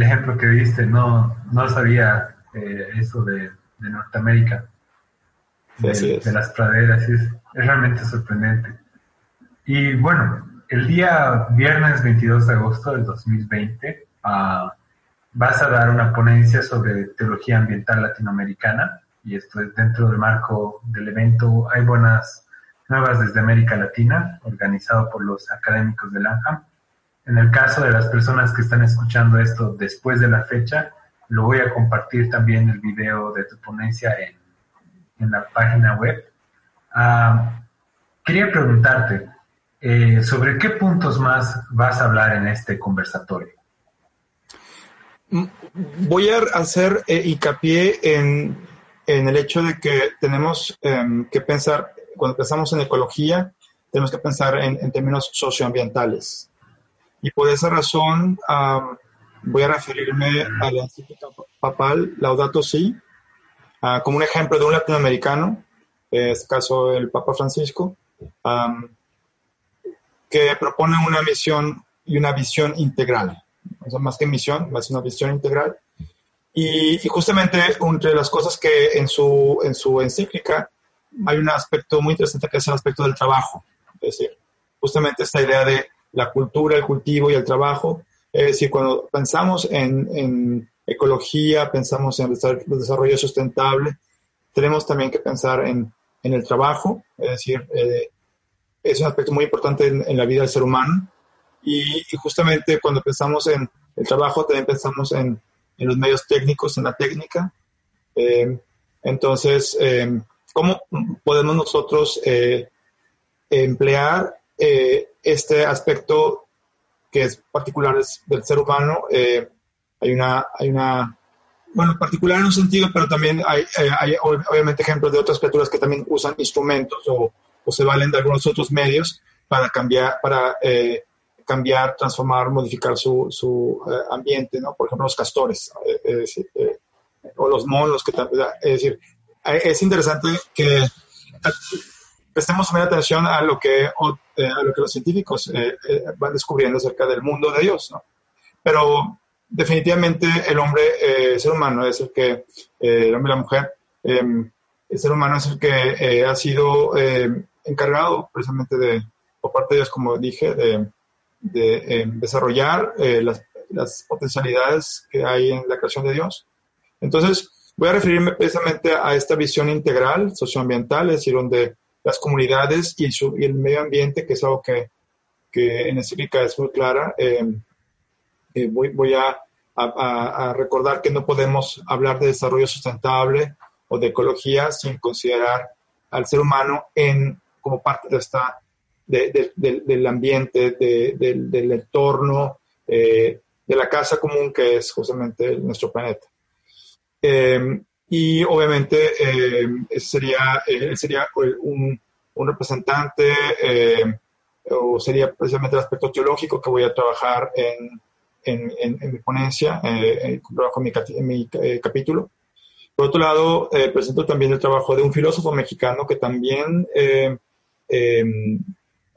ejemplo que diste. No, no sabía eh, eso de, Norteamérica, de, las praderas. Es, es realmente sorprendente. Y bueno, el día viernes 22 de agosto del 2020 ah, vas a dar una ponencia sobre teología ambiental latinoamericana y esto es dentro del marco del evento Hay Buenas Nuevas desde América Latina, organizado por los académicos del ANJAM. En el caso de las personas que están escuchando esto después de la fecha, lo voy a compartir también el video de tu ponencia en, en la página web. Ah, quería preguntarte, eh, ¿sobre qué puntos más vas a hablar en este conversatorio? Mm, voy a hacer eh, hincapié en en el hecho de que tenemos em, que pensar, cuando pensamos en ecología, tenemos que pensar en, términos socioambientales. Y por esa razón voy a referirme a la encíclica papal Laudato Si, ah, como un ejemplo de un latinoamericano, en este caso el Papa Francisco, que propone una misión y una visión integral. O sea, más que misión, más una visión integral y, justamente entre las cosas que en su, en su encíclica hay un aspecto muy interesante que es el aspecto del trabajo. Es decir, justamente esta idea de la cultura, el cultivo y el trabajo. Es decir, cuando pensamos en, en, ecología, pensamos en el desarrollo sustentable, tenemos también que pensar en, en el trabajo, es decir, eh, es un aspecto muy importante en, la vida del ser humano. Y, justamente cuando pensamos en el trabajo, también pensamos en, en los medios técnicos, en la técnica. Eh, entonces, eh, ¿cómo podemos nosotros emplear este aspecto que es particular del ser humano? hay una, hay una bueno, particular en un sentido, pero también hay, eh, hay, obviamente ejemplos de otras criaturas que también usan instrumentos o, o se valen de algunos otros medios para cambiar, para eh, cambiar, transformar, modificar su, su eh, ambiente, ¿no? Por ejemplo, los castores o los monos, que es decir, es interesante que prestemos atención a lo que, a lo que los científicos van descubriendo acerca del mundo de Dios, ¿no? Pero definitivamente el hombre, eh, el ser humano es el que, eh, el hombre y la mujer, em, el ser humano es el que eh, ha sido em, encargado precisamente de, por parte de Dios, como dije, de, de em, desarrollar las, las, potencialidades que hay en la creación de Dios. Entonces, voy a referirme precisamente a esta visión integral, socioambiental, es decir, donde las comunidades y, su, y el medio ambiente, que es algo que, que en Cívica es muy clara, eh, voy, voy a, a, recordar que no podemos hablar de desarrollo sustentable o de ecología sin considerar al ser humano en, como parte de esta, de, del ambiente, del, entorno, eh, de la casa común que es justamente nuestro planeta. Em, y obviamente eh, sería, sería un, un representante o sería precisamente el aspecto teológico que voy a trabajar en, en, mi ponencia, eh, trabajo en mi, eh, capítulo. Por otro lado, presento también el trabajo de un filósofo mexicano que también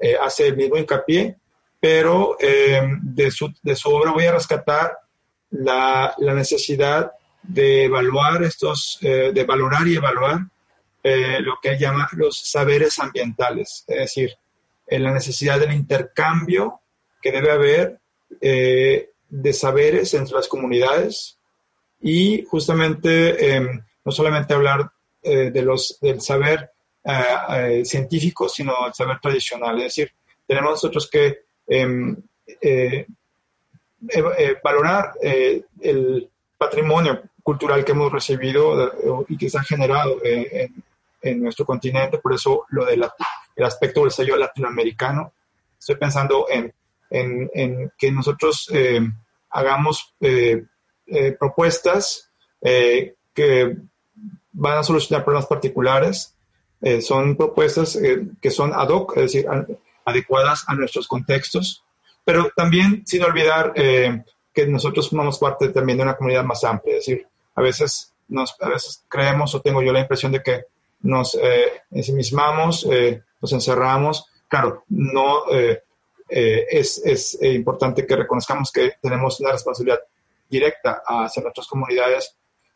eh, hace el mismo hincapié, pero em, de su, de, su, obra voy a rescatar la, la necesidad de evaluar estos, de valorar y evaluar lo que él llama los saberes ambientales, es decir, la necesidad del intercambio que debe haber eh, de saberes entre las comunidades y justamente no solamente hablar eh, de los, del saber eh, eh, científico, sino el saber tradicional. Es decir, tenemos nosotros que em, valorar el patrimonio cultural que hemos recibido y que se ha generado en, nuestro continente, por eso lo del aspecto del sello latinoamericano. Estoy pensando en, que nosotros hagamos eh, eh, propuestas eh, que van a solucionar problemas particulares. Son propuestas que son ad hoc, es decir, adecuadas a nuestros contextos, pero también sin olvidar que nosotros formamos parte también de una comunidad más amplia, es decir, a veces, nos, a veces creemos o tengo yo la impresión de que nos ensimismamos, nos encerramos, claro, no eh, es, es eh, importante que reconozcamos que tenemos una responsabilidad directa hacia nuestras comunidades,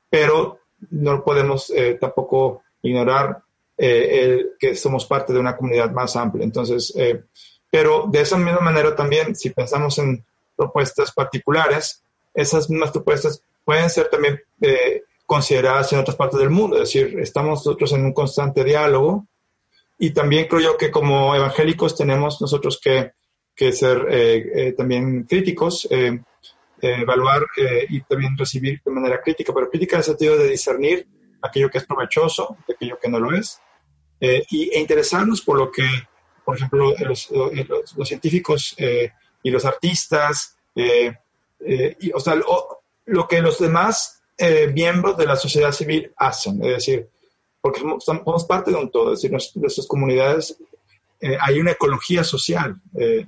pero no podemos eh, tampoco ignorar el, que somos parte de una comunidad más amplia. Entonces, pero de esa misma manera también, si pensamos en propuestas particulares, esas mismas propuestas pueden ser también consideradas en otras partes del mundo. Es decir, estamos nosotros en un constante diálogo y también creo yo que como evangélicos tenemos nosotros que que ser eh, eh, también críticos, eh, evaluar y también recibir de manera crítica, pero crítica en el sentido de discernir aquello que es provechoso aquello que no lo es, y, e interesarnos por lo que, por ejemplo, los, los, científicos y los artistas, y, o sea, lo, que los demás miembros de la sociedad civil hacen, es decir, porque somos, parte de un todo, es decir, nuestras comunidades, hay una ecología social. Eh,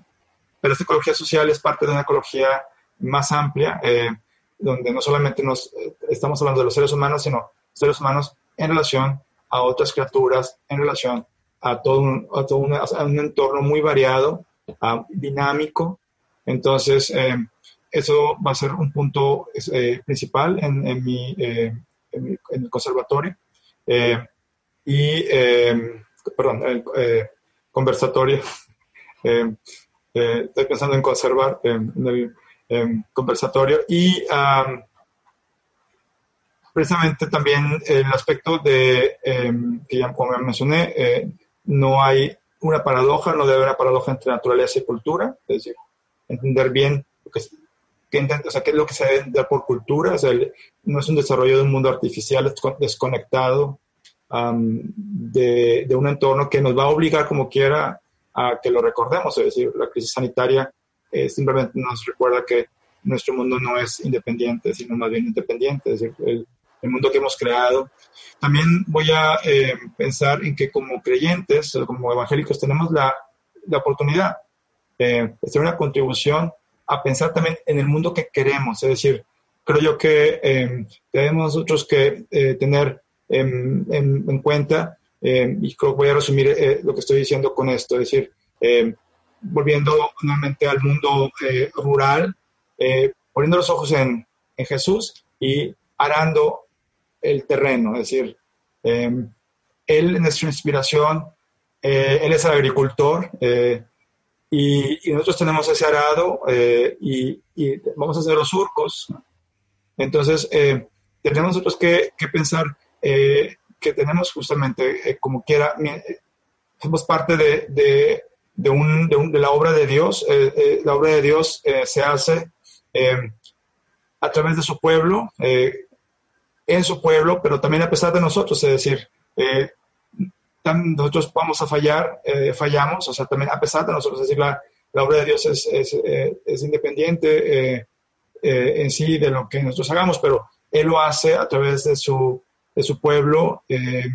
pero esta ecología social es parte de una ecología más amplia, eh, donde no solamente nos eh, estamos hablando de los seres humanos, sino seres humanos en relación a otras criaturas, en relación a todo un, a todo un, entorno muy variado, dinámico. Entonces, eh, eso va a ser un punto principal en, en, mi, en, el conservatorio. y, perdón, el conversatorio. estoy pensando en conservar en el conversatorio y precisamente también el aspecto de, em, que ya como mencioné, eh, no hay una paradoja, no debe haber una paradoja entre naturaleza y cultura, es decir, entender bien lo que, o sea, qué es lo que se debe entender por cultura, o sea, no es un desarrollo de un mundo artificial desconectado de, de, un entorno que nos va a obligar como quiera a que lo recordemos, es decir, la crisis sanitaria eh, simplemente nos recuerda que nuestro mundo no es independiente, sino más bien independiente, es decir, el, el mundo que hemos creado. También voy a eh, pensar en que como creyentes, como evangélicos, tenemos la, la oportunidad eh, de hacer una contribución a pensar también en el mundo que queremos. Es decir, creo yo que eh, tenemos nosotros que tener en, en, cuenta, y creo que voy a resumir lo que estoy diciendo con esto, es decir, volviendo nuevamente al mundo rural, poniendo los ojos en, en Jesús y arando el terreno, es decir, em, él es nuestra inspiración, eh, él es agricultor eh, y, nosotros tenemos ese arado eh, y, vamos a hacer los surcos. Entonces, tenemos nosotros que, pensar que tenemos justamente, como quiera, somos parte de, de, de, la obra de Dios. la obra de Dios se hace a través de su pueblo en su pueblo, pero también a pesar de nosotros, es decir, eh, nosotros vamos a fallar, eh, fallamos, o sea, también a pesar de nosotros, es decir, la, obra de Dios es, es, eh, es independiente en sí de lo que nosotros hagamos, pero Él lo hace a través de su, de su pueblo. Él,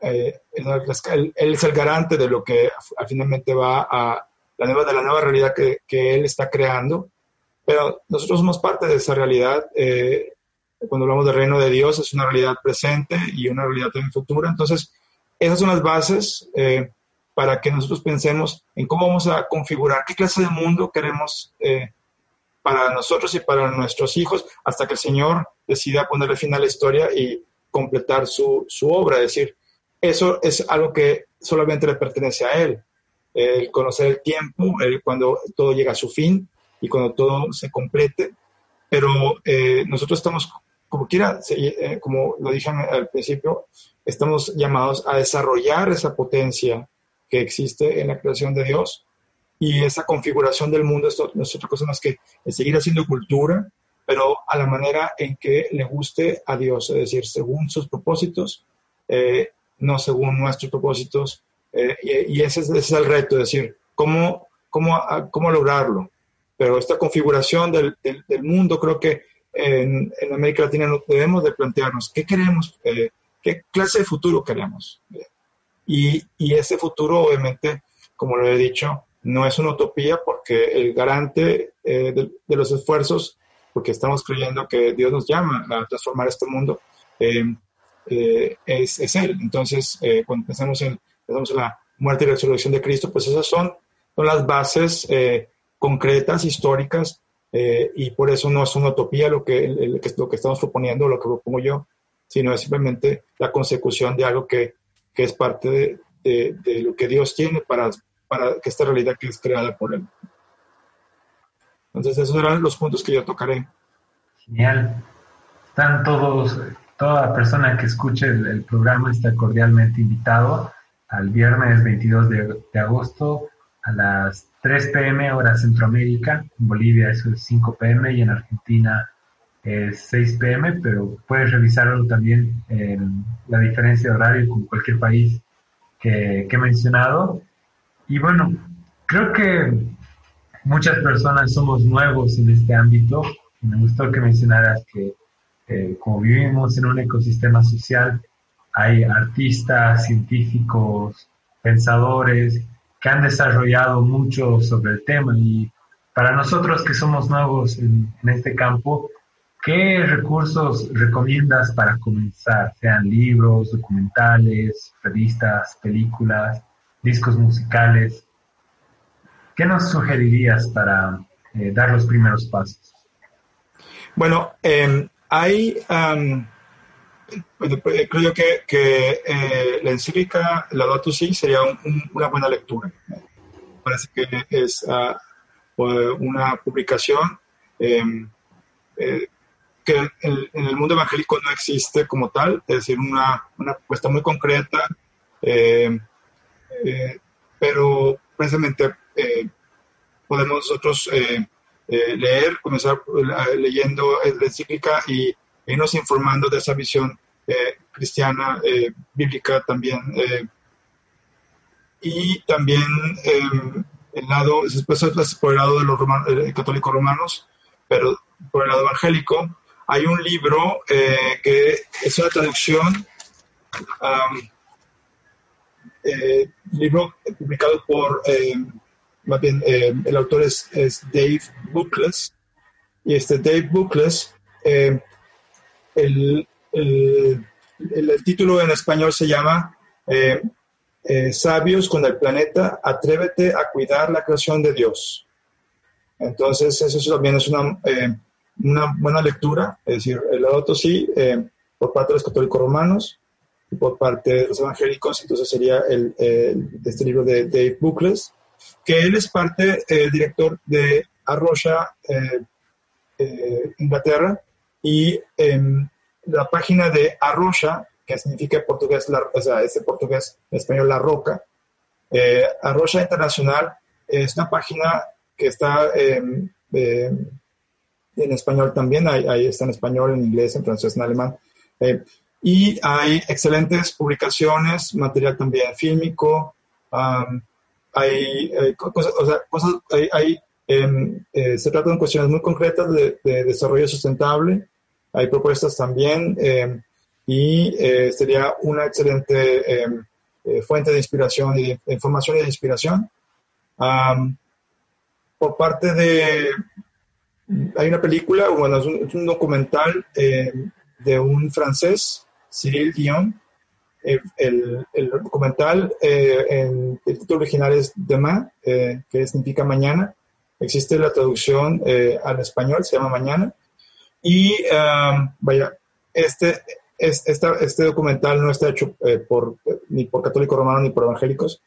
es el garante de lo que finalmente va a la nueva, de la nueva realidad que, que Él está creando, pero nosotros somos parte de esa realidad cuando hablamos del reino de Dios, es una realidad presente y una realidad también futura. Entonces, esas son las bases eh, para que nosotros pensemos en cómo vamos a configurar, qué clase de mundo queremos eh, para nosotros y para nuestros hijos, hasta que el Señor decida ponerle fin a la historia y completar su, su obra. Es decir, eso es algo que solamente le pertenece a Él. El conocer el tiempo, el, cuando todo llega a su fin y cuando todo se complete. Pero eh, nosotros estamos como quiera, eh, como lo dije al principio, estamos llamados a desarrollar esa potencia que existe en la creación de Dios y esa configuración del mundo, esto no es otra cosa más que seguir haciendo cultura, pero a la manera en que le guste a Dios, es decir, según sus propósitos, eh, no según nuestros propósitos. Eh, y, ese, es, el reto, es decir, cómo, cómo, cómo lograrlo. Pero esta configuración del, del mundo creo que en, América Latina debemos de plantearnos qué queremos, eh, qué clase de futuro queremos. Y, y, ese futuro, obviamente, como lo he dicho, no es una utopía porque el garante eh, de, los esfuerzos, porque estamos creyendo que Dios nos llama a transformar este mundo, eh, es, es, Él. Entonces, cuando pensamos en, pensamos en la muerte y resurrección de Cristo, pues esas son, son las bases concretas, históricas, eh, y por eso no es una utopía lo que, lo que estamos proponiendo, lo que propongo yo, sino es simplemente la consecución de algo que, que es parte de, de, lo que Dios tiene para, para esta realidad que es creada por Él. Entonces, esos serán los puntos que yo tocaré. Genial. Están todos, toda persona que escuche el, programa está cordialmente invitado al viernes 22 de, de agosto a las 3 pm hora Centroamérica, en Bolivia eso es 5 pm y en Argentina es 6 pm, pero puedes revisarlo también en la diferencia de horario con cualquier país que, he mencionado. Y bueno, creo que muchas personas somos nuevos en este ámbito. Me gustó que mencionaras que eh, como vivimos en un ecosistema social, hay artistas, científicos, pensadores que han desarrollado mucho sobre el tema y para nosotros que somos nuevos en, este campo, ¿qué recursos recomiendas para comenzar? Sean libros, documentales, revistas, películas, discos musicales. ¿Qué nos sugerirías para eh, dar los primeros pasos? Bueno, em, hay creo que, que eh, la encíclica Laudato Si sería una buena lectura. Parece que es uh, una publicación em, eh, que en, el mundo evangélico no existe como tal, es decir, una, una propuesta muy concreta, eh, eh, pero precisamente podemos nosotros leer, comenzar leyendo la encíclica y irnos informando de esa visión cristiana, bíblica también. y también el lado, después por el lado de los católicos romanos, pero por el lado evangélico, hay un libro eh, que es una traducción, eh, libro publicado por, eh, más bien, el autor es, Dave Bookless, y este Dave Bookless, el, el, el, título en español se llama Sabios con el planeta, atrévete a cuidar la creación de Dios. Entonces, eso también es una, eh, una buena lectura, es decir, el otro sí, eh, por parte de los católicos romanos y por parte de los evangélicos, entonces sería el, este libro de Dave Bucles, que él es parte, el director de Arroya, eh, Inglaterra, y en la página de Arroya, que significa portugués, la, o sea, ese portugués español La Roca, Arroya Internacional es una página que está em, em, en español también, ahí, está en español, en inglés, en francés, en alemán. Eh, y hay excelentes publicaciones, material también fílmico, hay, cosas, o sea, cosas, hay, em, eh, se tratan de cuestiones muy concretas de, desarrollo sustentable, hay propuestas también y eh, sería una excelente fuente de inspiración y de, información y de inspiración por parte de... Hay una película, bueno, es un, documental eh, de un francés, Cyril Dion. Eh, el, el, documental, eh, en, el título original es Demain, que significa mañana. Existe la traducción al español, se llama Mañana. Y um, vaya, este, es, este documental no está hecho por, ni por católicos romanos ni por evangélicos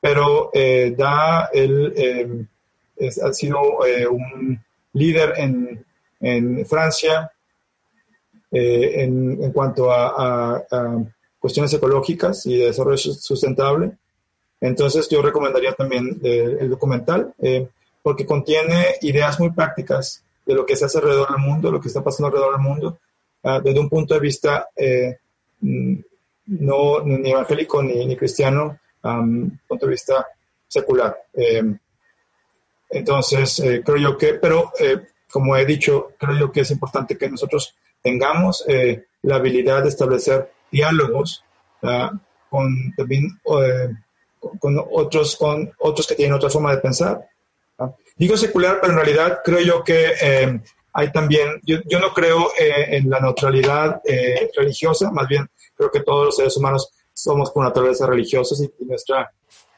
pero eh, da él eh, ha sido eh, un líder en, en Francia en, en, cuanto a, cuestiones ecológicas y de desarrollo sustentable. Entonces yo recomendaría también el documental porque contiene ideas muy prácticas de lo que se hace alrededor del mundo, lo que está pasando alrededor del mundo, ah, desde un punto de vista mm, no ni evangélico ni, ni cristiano, punto de vista secular. Eh, entonces, eh, creo yo que, pero eh, como he dicho, creo yo que es importante que nosotros tengamos la habilidad de establecer diálogos con también con, otros, con otros que tienen otra forma de pensar. Digo secular, pero en realidad creo yo que hay también, yo, yo no creo en la neutralidad religiosa, más bien creo que todos los seres humanos somos por naturaleza religiosos y, nuestra,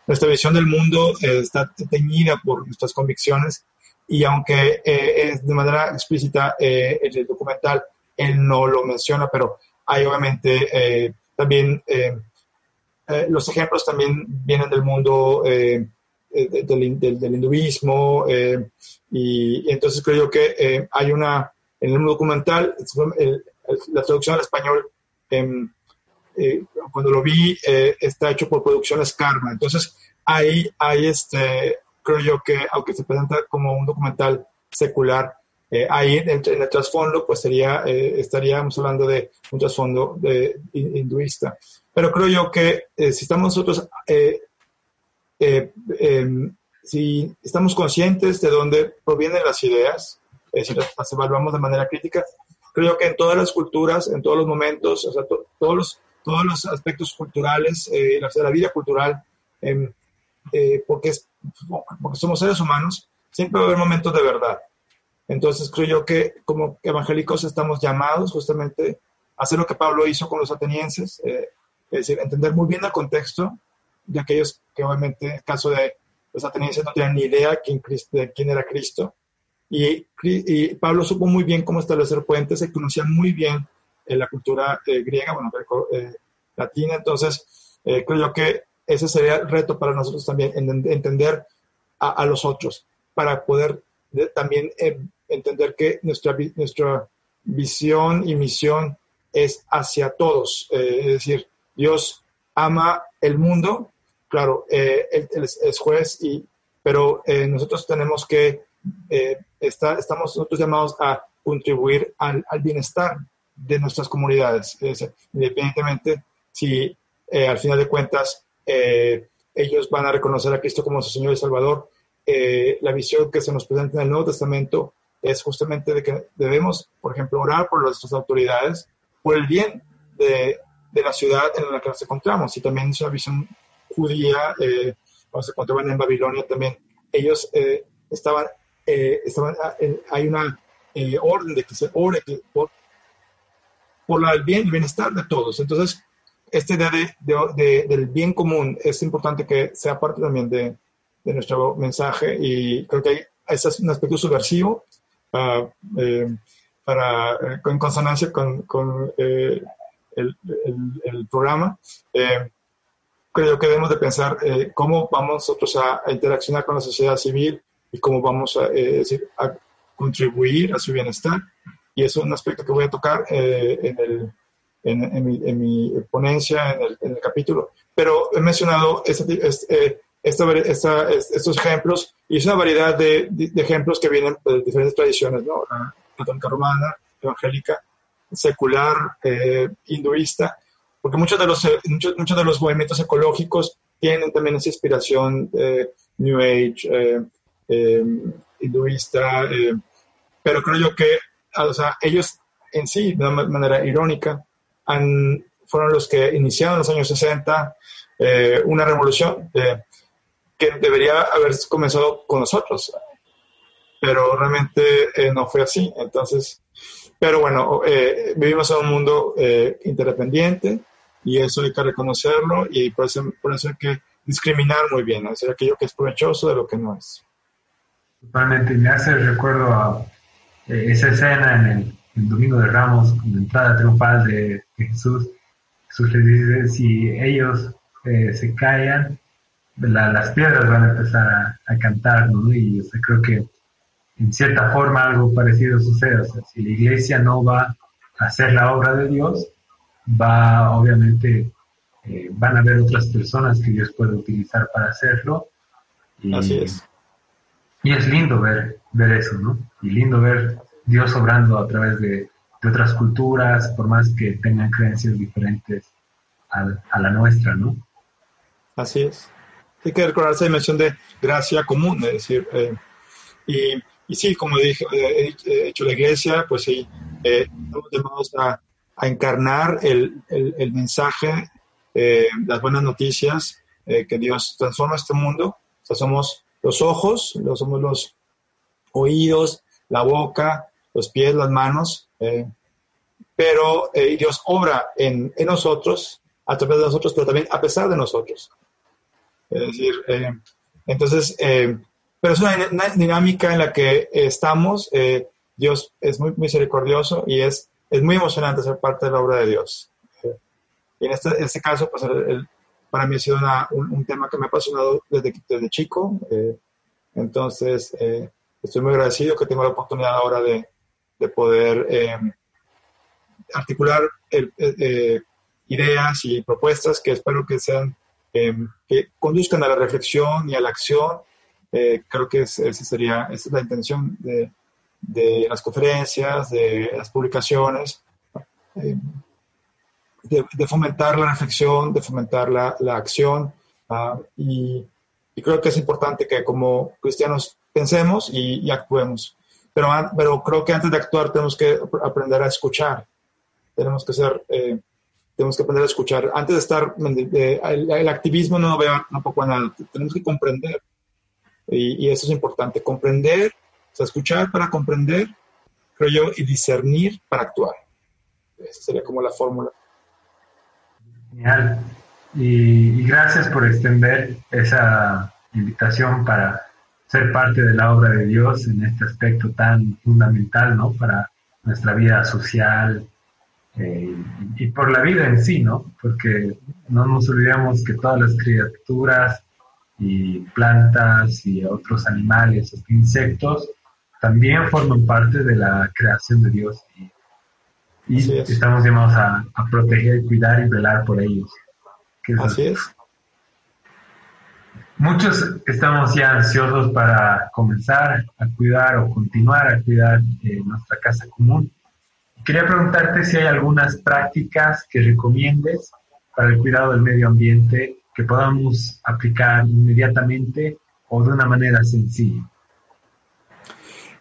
nuestra visión del mundo eh, está teñida por nuestras convicciones y aunque eh, es de manera explícita eh, el documental, él no lo menciona, pero hay obviamente también los ejemplos también vienen del mundo del, del, hinduismo y, entonces creo que hay una, en el documental, la traducción al español em, eh, cuando lo vi, eh, está hecho por Producciones Karma. Entonces, ahí, ahí este, creo yo que, aunque se presenta como un documental secular, eh, ahí en, el trasfondo, pues sería, estaríamos hablando de un trasfondo de, hinduista. Pero creo yo que si estamos nosotros, em, si estamos conscientes de dónde provienen las ideas, si las evaluamos de manera crítica, creo que en todas las culturas, en todos los momentos, o sea, todos los todos los aspectos culturales, eh, la, vida cultural, em, eh, porque, es, porque somos seres humanos, siempre va a haber momentos de verdad. Entonces creo yo que como evangélicos estamos llamados justamente a hacer lo que Pablo hizo con los atenienses, eh, es decir, entender muy bien el contexto de aquellos que obviamente en el caso de los atenienses no tenían ni idea quién, de quién era Cristo. Y, y, Pablo supo muy bien cómo establecer puentes, se conocía muy bien en la cultura eh, griega, bueno, eh, latina. Entonces, eh, creo que ese sería el reto para nosotros también, entender a, los otros, para poder también entender que nuestra, nuestra visión y misión es hacia todos. Eh, es decir, Dios ama el mundo, claro, eh, él, es juez, y, pero eh, nosotros tenemos que, estar, estamos nosotros llamados a contribuir al, bienestar de nuestras comunidades, independientemente si al final de cuentas ellos van a reconocer a Cristo como su Señor y Salvador. la visión que se nos presenta en el Nuevo Testamento es justamente de que debemos, por ejemplo, orar por nuestras autoridades, por el bien de, de la ciudad en la que nos encontramos. Y también es una visión judía, eh, cuando se encontraban en Babilonia también, ellos eh, estaban, eh, estaban, ah, hay una eh, orden de que se ore por, por el bien y bienestar de todos. Entonces, esta idea de, de, del bien común es importante que sea parte también de, de nuestro mensaje y creo que ese es un aspecto subversivo uh, para, eh, en consonancia con, con eh, el, el, programa. Eh, creo que debemos de pensar cómo vamos nosotros a, interaccionar con la sociedad civil y cómo vamos a, decir, a contribuir a su bienestar. Y eso es un aspecto que voy a tocar en, el, en, mi, en, mi, ponencia, en el, en el, capítulo. Pero he mencionado este, este, esta, esta, estos ejemplos y es una variedad de, de, ejemplos que vienen de diferentes tradiciones, ¿no? católica romana, evangélica, secular, eh, hinduista, porque muchos de, los, eh, muchos, muchos, de los movimientos ecológicos tienen también esa inspiración eh, New Age, hinduista, pero creo yo que o sea, ellos en sí, de una manera irónica, fueron los que iniciaron en los años 60 una revolución que debería haber comenzado con nosotros pero realmente eh, no fue así. Entonces, pero bueno, eh, vivimos en un mundo eh, interdependiente y eso hay que reconocerlo y por eso, por eso hay que discriminar muy bien, hacer aquello que es provechoso de lo que no es. Totalmente, me hace recuerdo a esa escena en el, Domingo de Ramos, con la entrada triunfal de, Jesús. Jesús le dice, si ellos se callan, las piedras van a empezar a, a cantar, ¿no? Y yo creo que en cierta forma algo parecido sucede. O sea, si la iglesia no va a hacer la obra de Dios, va, obviamente, eh, van a haber otras personas que Dios puede utilizar para hacerlo. Y, Así es. Y es lindo ver, ver eso, ¿no? Y lindo ver Dios obrando a través de, de otras culturas, por más que tengan creencias diferentes a, a, la nuestra, ¿no? Así es. Hay que recordar esa dimensión de gracia común, es decir, eh, y y sí, como dije, eh, he hecho la iglesia, pues sí, eh, estamos llamados a, a encarnar el, el, mensaje, eh, las buenas noticias, que Dios transforma este mundo. O sea, somos los ojos, somos los oídos, la boca, los pies, las manos, pero Dios obra en, en, nosotros, a través de nosotros, pero también a pesar de nosotros. Es decir, entonces, pero es una, dinámica en la que estamos. Eh, Dios es muy misericordioso y es, es muy emocionante ser parte de la obra de Dios. y en este, este caso, pues para mí ha sido un, tema que me ha apasionado desde, desde chico. Eh, entonces, eh, estoy muy agradecido que tengo la oportunidad ahora de, de poder articular ideas y propuestas que espero que sean que conduzcan a la reflexión y a la acción eh, creo que esa sería esa es la intención de, de, las conferencias, de las publicaciones, eh, de, fomentar la reflexión, de fomentar la, la acción. Ah, y, y, creo que es importante que como cristianos pensemos y, actuemos. Pero, pero creo que antes de actuar tenemos que aprender a escuchar. Tenemos que ser... Eh, tenemos que aprender a escuchar. Antes de estar, el, activismo no veo tampoco nada. Tenemos que comprender y, eso es importante, comprender, escuchar para comprender, creo yo, y discernir para actuar. Esa sería como la fórmula. Genial. Y, gracias por extender esa invitación para ser parte de la obra de Dios en este aspecto tan fundamental, ¿no? Para nuestra vida social eh, y por la vida en sí, ¿no? Porque no nos olvidemos que todas las criaturas y plantas y otros animales, insectos, también forman parte de la creación de Dios y y estamos llamados a, proteger, cuidar y velar por ellos. Así es. Muchos estamos ya ansiosos para comenzar a cuidar o continuar a cuidar eh, nuestra casa común. Quería preguntarte si hay algunas prácticas que recomiendes para el cuidado del medio ambiente que podamos aplicar inmediatamente o de una manera sencilla.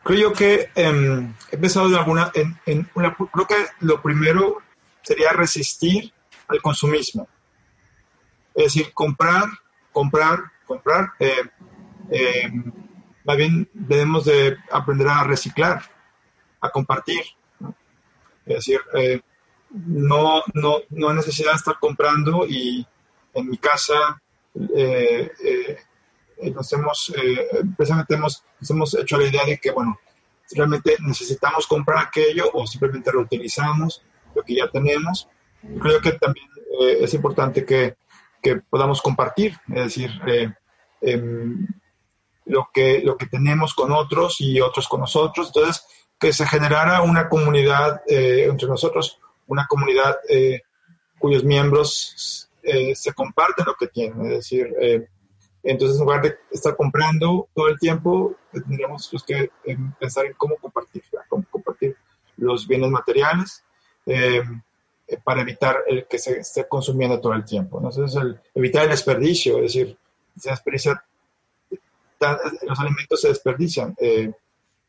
Creo que em, he pensado en alguna, en, una, creo que lo primero sería resistir al consumismo. Es decir, comprar, comprar, comprar. Eh, eh, más bien debemos de aprender a reciclar, a compartir. Es decir, eh, no, no, no hay necesidad de estar comprando y en mi casa nos hemos, precisamente hemos, hemos hecho la idea de que, bueno, realmente necesitamos comprar aquello o simplemente reutilizamos lo que ya tenemos. Creo que también es importante que, que, podamos compartir, es decir, Em, lo, que, lo que tenemos con otros y otros con nosotros. Entonces, que se generara una comunidad eh, entre nosotros, una comunidad eh, cuyos miembros eh, se comparten lo que tienen. Es decir, entonces en lugar de estar comprando todo el tiempo, tendríamos que pensar en cómo compartir, cómo compartir los bienes materiales para evitar el que se esté consumiendo todo el tiempo. Entonces, el, evitar el desperdicio, es decir, se desperdicia, los alimentos se desperdician eh,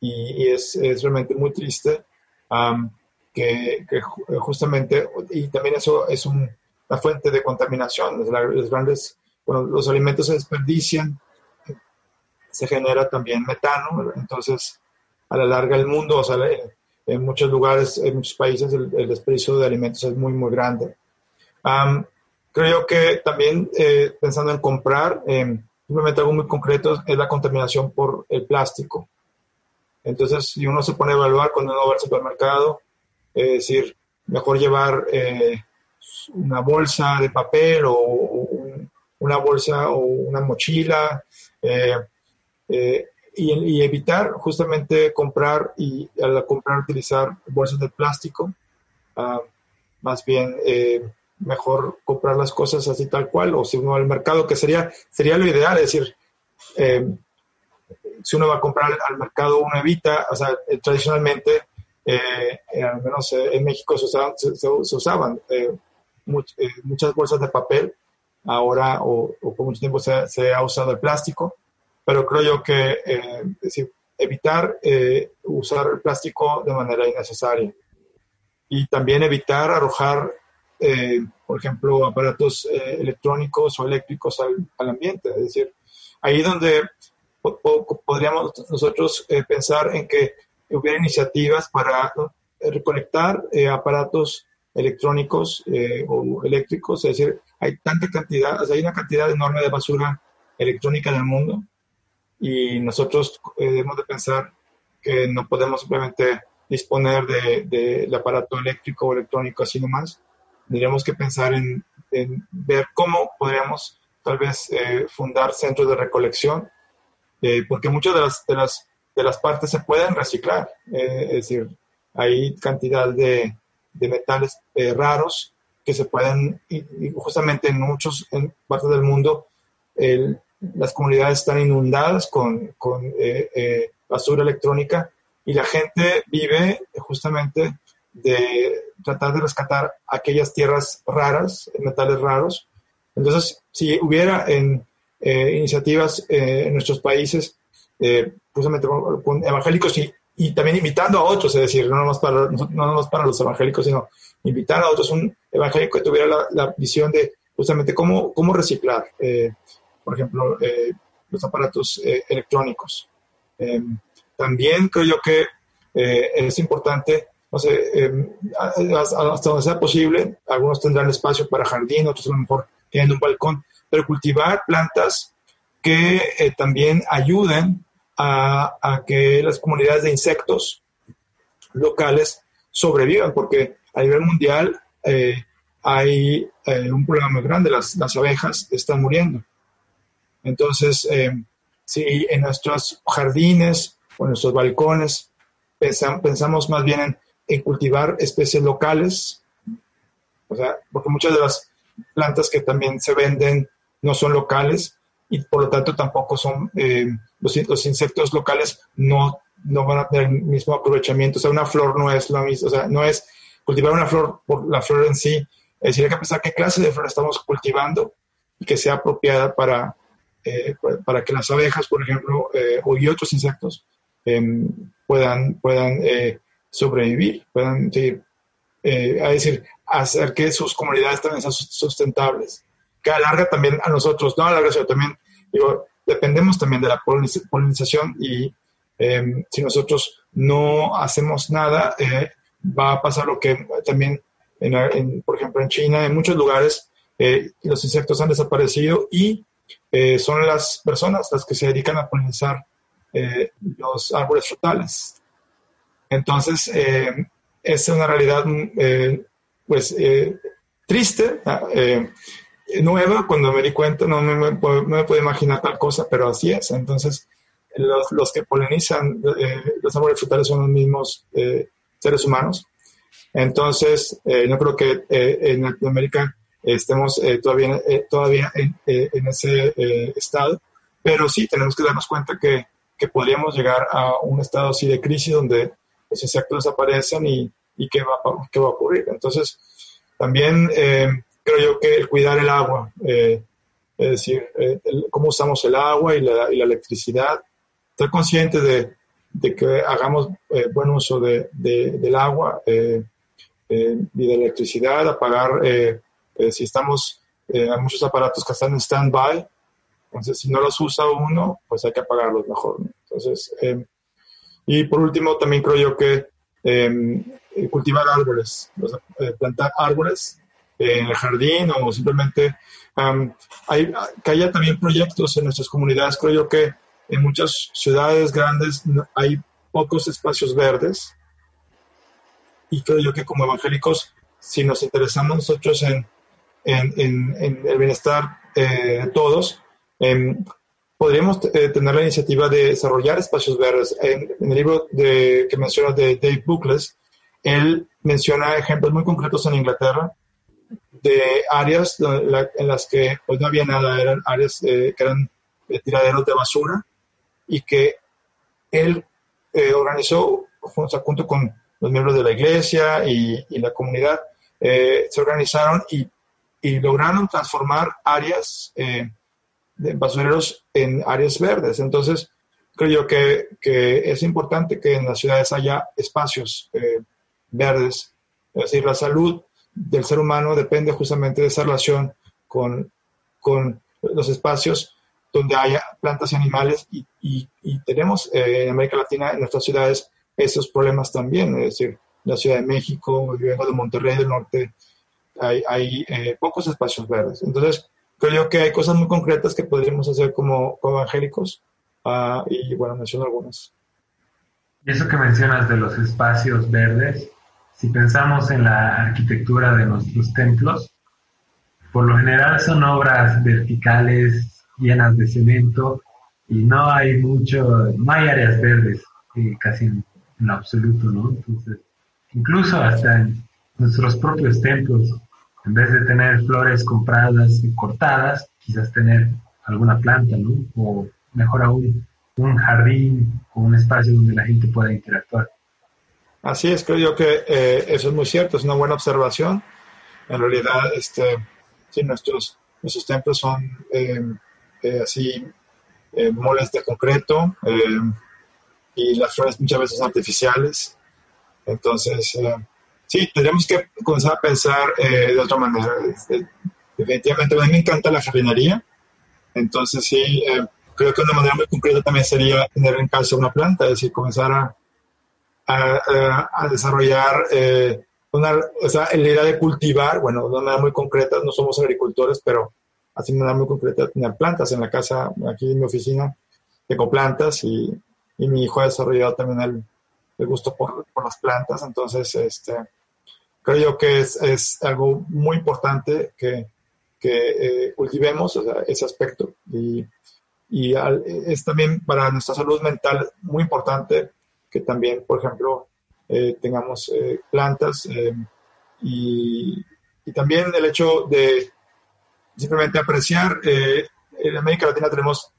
y, es, es, realmente muy triste que, justamente, y también eso es una fuente de contaminación, los grandes, cuando los alimentos se desperdician, se genera también metano, entonces a la larga el mundo, o sea, en muchos lugares, en muchos países el, desperdicio de alimentos es muy, muy grande. Creo que también eh, pensando en comprar, eh, simplemente algo muy concreto es la contaminación por el plástico. Entonces, si uno se pone a evaluar cuando uno va al supermercado, es decir, mejor llevar eh, una bolsa de papel o, una bolsa o una mochila y, evitar justamente comprar y al comprar utilizar bolsas de plástico, ah, más bien mejor comprar las cosas así tal cual, o si uno va al mercado, que sería, sería lo ideal, es decir, eh, si uno va a comprar al mercado, uno evita, o sea, eh, tradicionalmente, eh, al menos en México se usaban, muchas bolsas de papel, ahora o, por mucho tiempo se, ha usado el plástico, pero creo yo que decir, evitar usar el plástico de manera innecesaria y también evitar arrojar eh, por ejemplo, aparatos eh, electrónicos o eléctricos al, ambiente. Es decir, ahí donde podríamos nosotros eh, pensar en que hubiera iniciativas para reconectar aparatos electrónicos o eléctricos, es decir, hay tanta cantidad, hay una cantidad enorme de basura electrónica en el mundo y nosotros debemos de pensar que no podemos simplemente disponer del de, aparato eléctrico o electrónico así nomás, tendríamos que pensar en, ver cómo podríamos tal vez eh, fundar centros de recolección, eh, porque muchas de las, de, las, de partes se pueden reciclar, eh, es decir, hay cantidad de, de metales raros que se pueden, y, justamente en muchas partes del mundo, las comunidades están inundadas con, con basura electrónica y la gente vive justamente de tratar de rescatar aquellas tierras raras, metales raros. Entonces, si hubiera en, eh, iniciativas eh, en nuestros países, eh, justamente evangélicos y, y, también invitando a otros, es decir, no nomás para, no para los evangélicos, sino invitar a otros, un evangélico que tuviera la, visión de justamente cómo, cómo reciclar, por ejemplo, los aparatos electrónicos. también creo yo que es importante no sé, em, hasta donde sea posible, algunos tendrán espacio para jardín, otros a lo mejor tienen un balcón, pero cultivar plantas que eh, también ayuden a, que las comunidades de insectos locales sobrevivan, porque a nivel mundial eh, hay eh, un problema muy grande, las, las abejas están muriendo. Entonces, em, si en nuestros jardines o en nuestros balcones pensamos más bien en en cultivar especies locales, o sea, porque muchas de las plantas que también se venden no son locales y por lo tanto tampoco son, eh, los, insectos locales no, no van a tener el mismo aprovechamiento, o sea, una flor no es lo mismo, o sea, no es cultivar una flor por la flor en sí, es decir, hay que pensar qué clase de flor estamos cultivando y que sea apropiada para, eh, para que las abejas, por ejemplo, eh, y otros insectos em, puedan, puedan sobrevivir, puedan seguir, es decir, hacer que sus comunidades también sean sustentables. Que alarga también a nosotros, no alarga, sino también, digo, dependemos también de la polinización y em, si nosotros no hacemos nada, eh, va a pasar lo que también, en, por ejemplo, en China, en muchos lugares, eh, los insectos han desaparecido y eh, son las personas las que se dedican a polinizar los árboles frutales. Entonces, es una realidad pues triste, nueva, cuando me di cuenta no me, no me puedo imaginar tal cosa, pero así es. Entonces, los, los que polinizan eh, los árboles frutales son los mismos seres humanos. Entonces, no creo que en Latinoamérica estemos todavía, todavía en, en ese estado, pero sí tenemos que darnos cuenta que, que podríamos llegar a un estado así de crisis donde los insectos desaparecen y, y qué va, qué va a ocurrir. Entonces, también eh, creo yo que el cuidar el agua, eh, es decir, eh, cómo usamos el agua y la, y la electricidad, estar conscientes de, que hagamos buen uso de, del agua y de la electricidad, apagar, si estamos, hay muchos aparatos que están en stand-by, entonces si no los usa uno, pues hay que apagarlos mejor. Entonces, y por último, también creo yo que eh, cultivar árboles, eh, plantar árboles en el jardín o simplemente hay, que haya también proyectos en nuestras comunidades. Creo yo que en muchas ciudades grandes hay pocos espacios verdes y creo yo que como evangélicos, si nos interesamos nosotros en, en, el bienestar eh, de todos, em, podríamos tener la iniciativa de desarrollar espacios verdes. En, el libro de, que mencionas de Dave Buckless, él menciona ejemplos muy concretos en Inglaterra de áreas en las que pues, no había nada, eran áreas eh, que eran eh, tiraderos de basura y que él eh, organizó junto con los miembros de la iglesia y, la comunidad, se organizaron y, lograron transformar áreas de basureros en áreas verdes. Entonces, creo yo que, que, es importante que en las ciudades haya espacios verdes. Es decir, la salud del ser humano depende justamente de esa relación con, con los espacios donde haya plantas y animales y, y, tenemos eh, en América Latina, en nuestras ciudades, esos problemas también. Es decir, la Ciudad de México, de Monterrey del Norte, hay, eh, pocos espacios verdes. Entonces, creo yo que hay cosas muy concretas que podríamos hacer como, como evangélicos uh, y bueno, menciono algunas. Eso que mencionas de los espacios verdes, si pensamos en la arquitectura de nuestros templos, por lo general son obras verticales llenas de cemento y no hay mucho, no hay áreas verdes eh, casi en, absoluto, ¿no? Entonces, incluso hasta en nuestros propios templos, en vez de tener flores compradas y cortadas, quizás tener alguna planta, ¿no? O mejor aún, un jardín o un espacio donde la gente pueda interactuar. Así es, creo yo que eh, eso es muy cierto, es una buena observación. En realidad, este, sí, nuestros, nuestros templos son eh, eh, así, moles de concreto y las flores muchas veces artificiales. Entonces, sí, tenemos que comenzar a pensar de otra manera. Este, definitivamente, a mí me encanta la jardinería, entonces sí, creo que una manera muy concreta también sería tener en casa una planta, es decir, comenzar a a, desarrollar eh, una, o sea, la idea de cultivar, bueno, de una manera muy concreta, no somos agricultores, pero así de manera muy concreta, tener plantas en la casa, aquí en mi oficina, tengo plantas y, y mi hijo ha desarrollado también el, el gusto por, por, las plantas, entonces, este, creo yo que es, es algo muy importante que, que eh, cultivemos ese aspecto y, y es también para nuestra salud mental muy importante que también, por ejemplo, tengamos plantas y, y, también el hecho de simplemente apreciar. en América Latina tenemos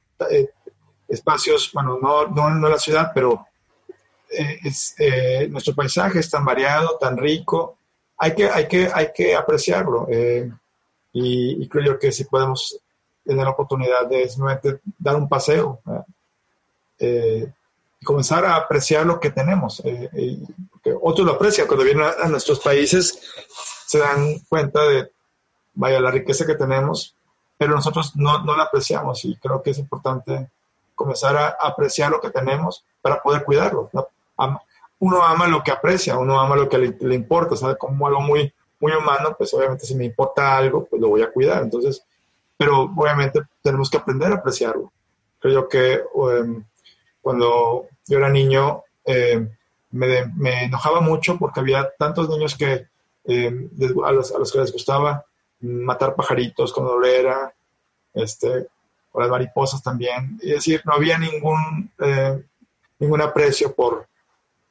espacios, bueno, no, no, no la ciudad, pero es, nuestro paisaje es tan variado, tan rico, hay que, hay que, hay que apreciarlo. y, creo yo que si podemos tener la oportunidad de simplemente dar un paseo eh, y comenzar a apreciar lo que tenemos. Eh, otros lo aprecian cuando vienen a, nuestros países, se dan cuenta de, vaya, la riqueza que tenemos, pero nosotros no, no la apreciamos y creo que es importante comenzar a apreciar lo que tenemos para poder cuidarlo. Uno ama lo que aprecia, uno ama lo que le, le importa, ¿sabe? Como algo muy, muy humano, pues obviamente si me importa algo, pues lo voy a cuidar. Entonces, pero obviamente tenemos que aprender a apreciarlo. Creo que em, cuando yo era niño eh, me, me, enojaba mucho porque había tantos niños que em, a, los, a, los, que les gustaba matar pajaritos con dolera, este, o las mariposas también. Es decir, no había ningún, eh, ningún aprecio por,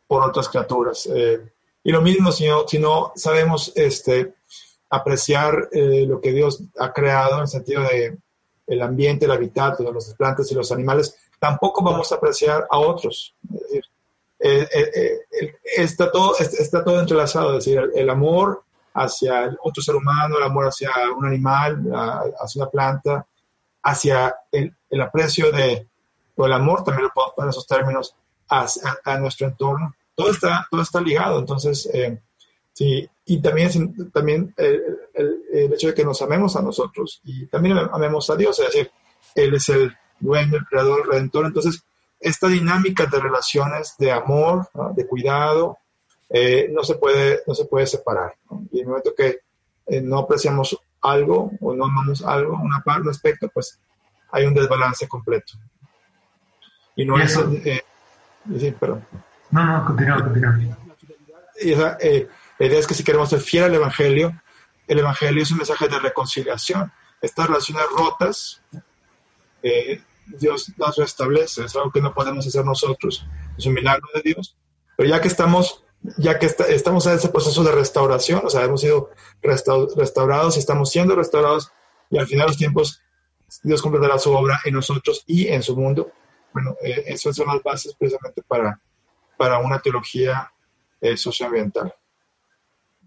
por otras criaturas. Eh, y lo mismo si no, si no sabemos este, apreciar eh, lo que Dios ha creado en el sentido de el ambiente, el hábitat las plantas y los animales, tampoco vamos a apreciar a otros. Es decir, eh, eh, está, todo, está todo entrelazado, es decir, el, amor hacia el otro ser humano, el amor hacia un animal, hacia una planta, hacia el, el aprecio de, o el amor, también lo podemos poner en esos términos, a, a, nuestro entorno. Todo está, todo está ligado, entonces Sí, y también, también el, el, hecho de que nos amemos a nosotros y también amemos a Dios, es decir, Él es el dueño, el creador, el redentor. Entonces, esta dinámica de relaciones, de amor, de cuidado, eh, no, se puede, no se puede separar. Y en el momento que eh, no apreciamos algo o no amamos algo, una parte, un aspecto, pues hay un desbalance completo. Y no es... Eh, sí, perdón. No, no, continúa, continúa. Y esa, la idea es que si queremos ser fiel al Evangelio, el Evangelio es un mensaje de reconciliación. Estas relaciones rotas, eh, Dios las restablece, es algo que no podemos hacer nosotros, es un milagro de Dios. Pero ya que estamos, ya que estamos en ese proceso de restauración, o sea, hemos sido restaurados y estamos siendo restaurados, y al final de los tiempos Dios completará su obra en nosotros y en su mundo. Bueno, eh, esas son las bases precisamente para, para una teología eh, socioambiental.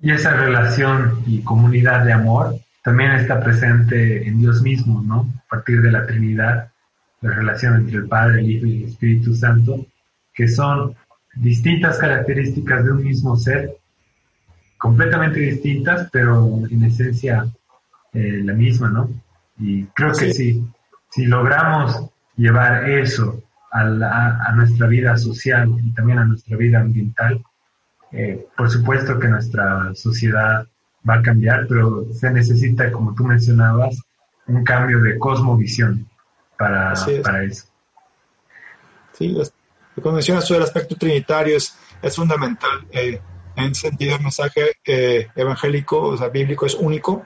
Y esa relación y comunidad de amor también está presente en Dios mismo, ¿no? A partir de la Trinidad, la relación entre el Padre, el Hijo y el Espíritu Santo, que son distintas características de un mismo ser, completamente distintas, pero en esencia eh, la misma, ¿no? Y creo que sí. si, logramos llevar eso a, a nuestra vida social y también a nuestra vida ambiental, eh, por supuesto que nuestra sociedad va a cambiar, pero se necesita, como tú mencionabas, un cambio de cosmovisión para, para eso. Sí, como mencionas tú, el aspecto trinitario es, es fundamental. Eh, en sentido, el mensaje eh, evangélico, o sea, bíblico, es único,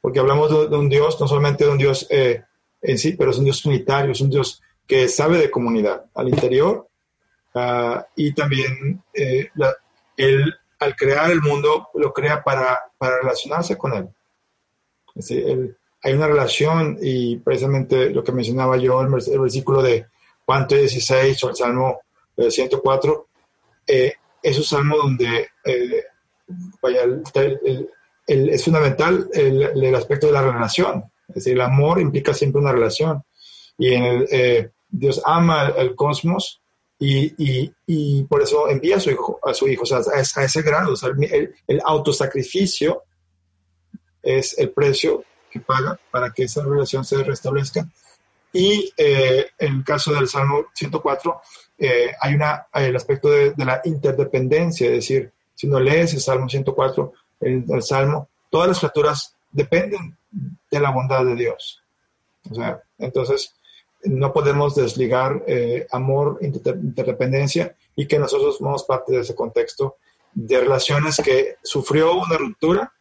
porque hablamos de, un Dios, no solamente de un Dios en sí, pero es un Dios trinitario, es un Dios que sabe de comunidad al interior ah, y también la, él, al crear el mundo, lo crea para, para relacionarse con él. Hay una relación y precisamente lo que mencionaba yo, el, el versículo de Juan 16 o el Salmo 104, eh, eh, es un salmo donde eh, vaya, es fundamental el, aspecto de la relación. Es decir, el amor implica siempre una relación. Y en el, Dios ama el cosmos y, por eso envía a su hijo, a su hijo, o sea, a, ese grado, el, autosacrificio es el precio que paga para que esa relación se restablezca. Y eh, en el caso del Salmo 104, eh, hay una, el aspecto de, la interdependencia, es decir, si no lees el Salmo 104, el, el Salmo, todas las criaturas dependen de la bondad de Dios. O sea, entonces, no podemos desligar eh, amor, interdependencia y que nosotros somos parte de ese contexto de relaciones que sufrió una ruptura,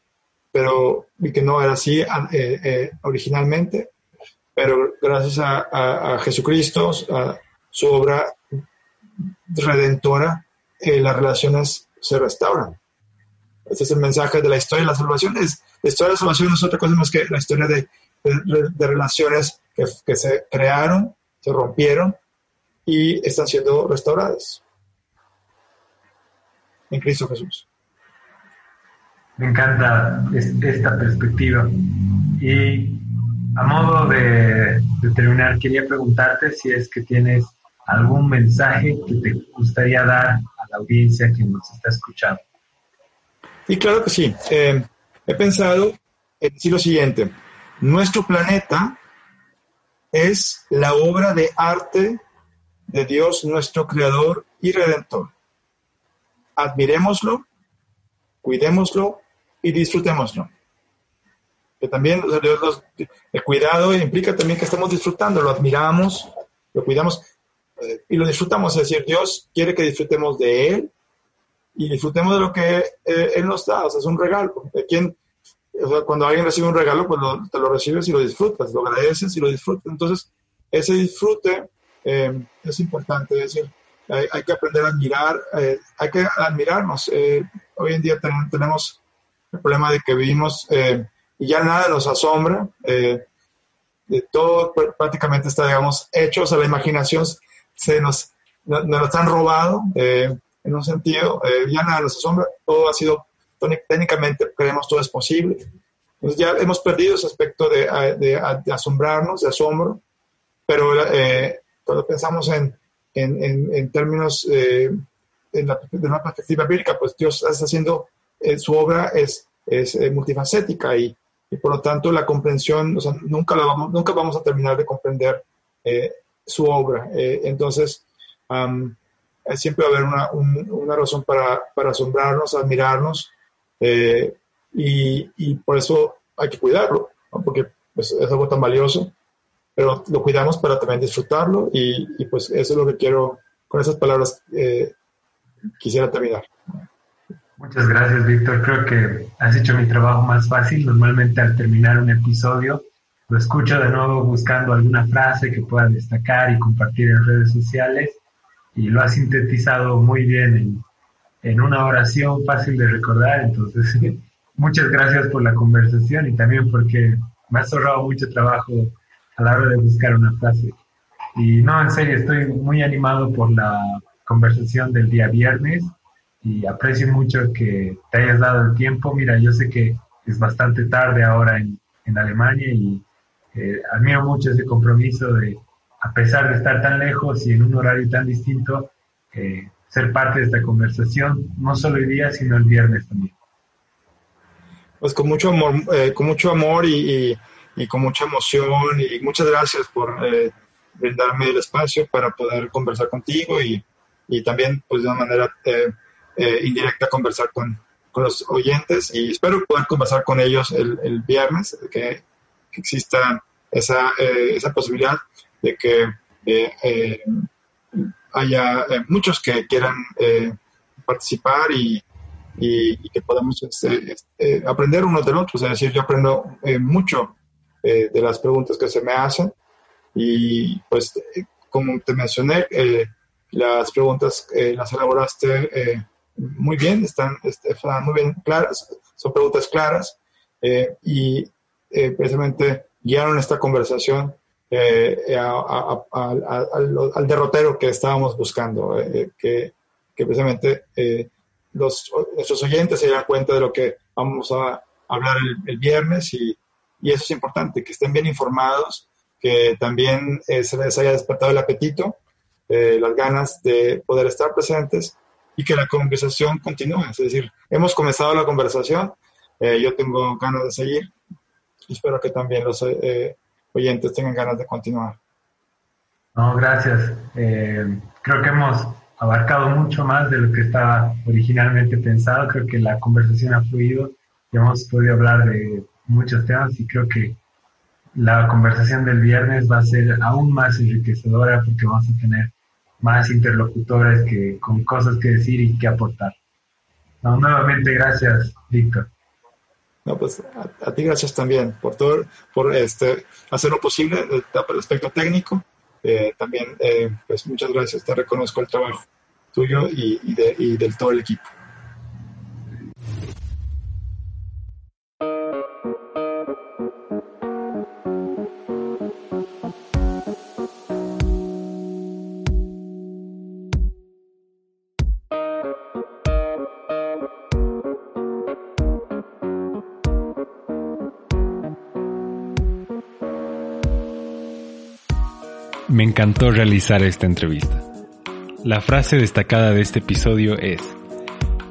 pero que no era así eh, eh, originalmente, pero gracias a, Jesucristo, a su obra redentora, las relaciones se restauran. Este es el mensaje de la historia de la salvación. Es, la historia de la salvación no es otra cosa más que la historia de, de, relaciones que, que, se crearon, se rompieron y están siendo restauradas en Cristo Jesús. Me encanta esta perspectiva. Y a modo de, terminar, quería preguntarte si es que tienes algún mensaje que te gustaría dar a la audiencia que nos está escuchando. Y claro que sí. Eh, he pensado en decir lo siguiente. Nuestro planeta es la obra de arte de Dios, nuestro creador y redentor. Admirémoslo, cuidémoslo y disfrutémoslo. Que también el cuidado implica también que estamos disfrutando, lo admiramos, lo cuidamos eh, y lo disfrutamos. Es decir, Dios quiere que disfrutemos de Él y disfrutemos de lo que eh, Él nos da. O sea, es un regalo. ¿Quién, cuando alguien recibe un regalo, pues te lo recibes y lo disfrutas, lo agradeces y lo disfrutas. Entonces, ese disfrute eh, es importante. Es decir, hay, que aprender a admirar, eh, hay que admirarnos. hoy en día tenemos el problema de que vivimos y ya nada nos asombra. de todo prácticamente está, digamos, hecho, o sea, la imaginación se nos, nos, nos han robado en un sentido, eh, ya nada nos asombra, todo ha sido, técnicamente creemos todo es posible. Entonces ya hemos perdido ese aspecto de, de, asombrarnos, de asombro, pero eh, cuando pensamos en, en, en, términos eh, en de una perspectiva bíblica, pues Dios está haciendo, eh, su obra es, es multifacética y, y, por lo tanto la comprensión, o sea, nunca, vamos, nunca vamos a terminar de comprender su obra. entonces, siempre va a haber una, una razón para, para, asombrarnos, admirarnos, eh, y, y, por eso hay que cuidarlo, porque pues, es algo tan valioso, pero lo cuidamos para también disfrutarlo, y, y pues eso es lo que quiero, con esas palabras eh, quisiera terminar. Muchas gracias, Víctor. Creo que has hecho mi trabajo más fácil. Normalmente al terminar un episodio lo escucho de nuevo buscando alguna frase que pueda destacar y compartir en redes sociales y lo ha sintetizado muy bien en, en una oración fácil de recordar. Entonces, muchas gracias por la conversación y también porque me has ahorrado mucho trabajo a la hora de buscar una frase. Y no, en serio, estoy muy animado por la conversación del día viernes y aprecio mucho que te hayas dado el tiempo. Mira, yo sé que es bastante tarde ahora en, en Alemania y eh, admiro mucho ese compromiso de a pesar de estar tan lejos y en un horario tan distinto, eh, ser parte de esta conversación, no solo hoy día, sino el viernes también. Pues con mucho amor, eh, con mucho amor y, y, con mucha emoción y muchas gracias por eh, brindarme el espacio para poder conversar contigo y, y también pues de una manera indirecta conversar con, con, los oyentes y espero poder conversar con ellos el, el viernes, que, exista esa, esa posibilidad de que eh, eh, haya eh, muchos que quieran participar y, y, que podamos este, este, aprender unos del otro. Es decir, yo aprendo mucho de las preguntas que se me hacen y pues como te mencioné, las preguntas las elaboraste muy bien, están, están, muy bien claras, son preguntas claras y precisamente guiaron esta conversación eh, al, derrotero que estábamos buscando, eh, que, que, precisamente eh, los, nuestros oyentes se dan cuenta de lo que vamos a hablar el, viernes y, y, eso es importante, que estén bien informados, que también se les haya despertado el apetito, las ganas de poder estar presentes y que la conversación continúe. Es decir, hemos comenzado la conversación, yo tengo ganas de seguir y espero que también los oyentes tengan ganas de continuar. No, gracias. Eh, creo que hemos abarcado mucho más de lo que estaba originalmente pensado. Creo que la conversación ha fluido y hemos podido hablar de muchos temas y creo que la conversación del viernes va a ser aún más enriquecedora porque vamos a tener más interlocutores que con cosas que decir y que aportar. nuevamente gracias, Víctor. No, pues a, ti gracias también por todo, por este, hacer lo posible el, el aspecto técnico. Eh, también, eh, pues muchas gracias, te reconozco el trabajo. tuyo y, de, y del todo el equipo. Me encantó realizar esta entrevista. La frase destacada de este episodio es,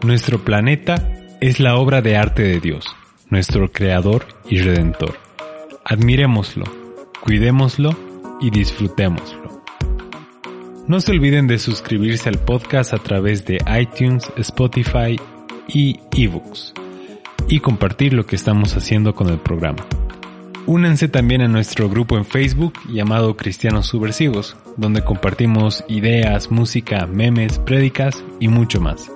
Nuestro planeta es la obra de arte de Dios, nuestro creador y redentor. Admirémoslo, cuidémoslo y disfrutémoslo. No se olviden de suscribirse al podcast a través de iTunes, Spotify y eBooks y compartir lo que estamos haciendo con el programa. Únanse también a nuestro grupo en Facebook llamado Cristianos Subversivos, donde compartimos ideas, música, memes, prédicas y mucho más.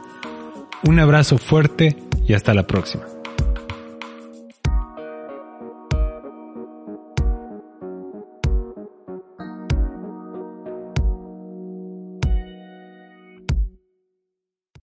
Un abrazo fuerte y hasta la próxima.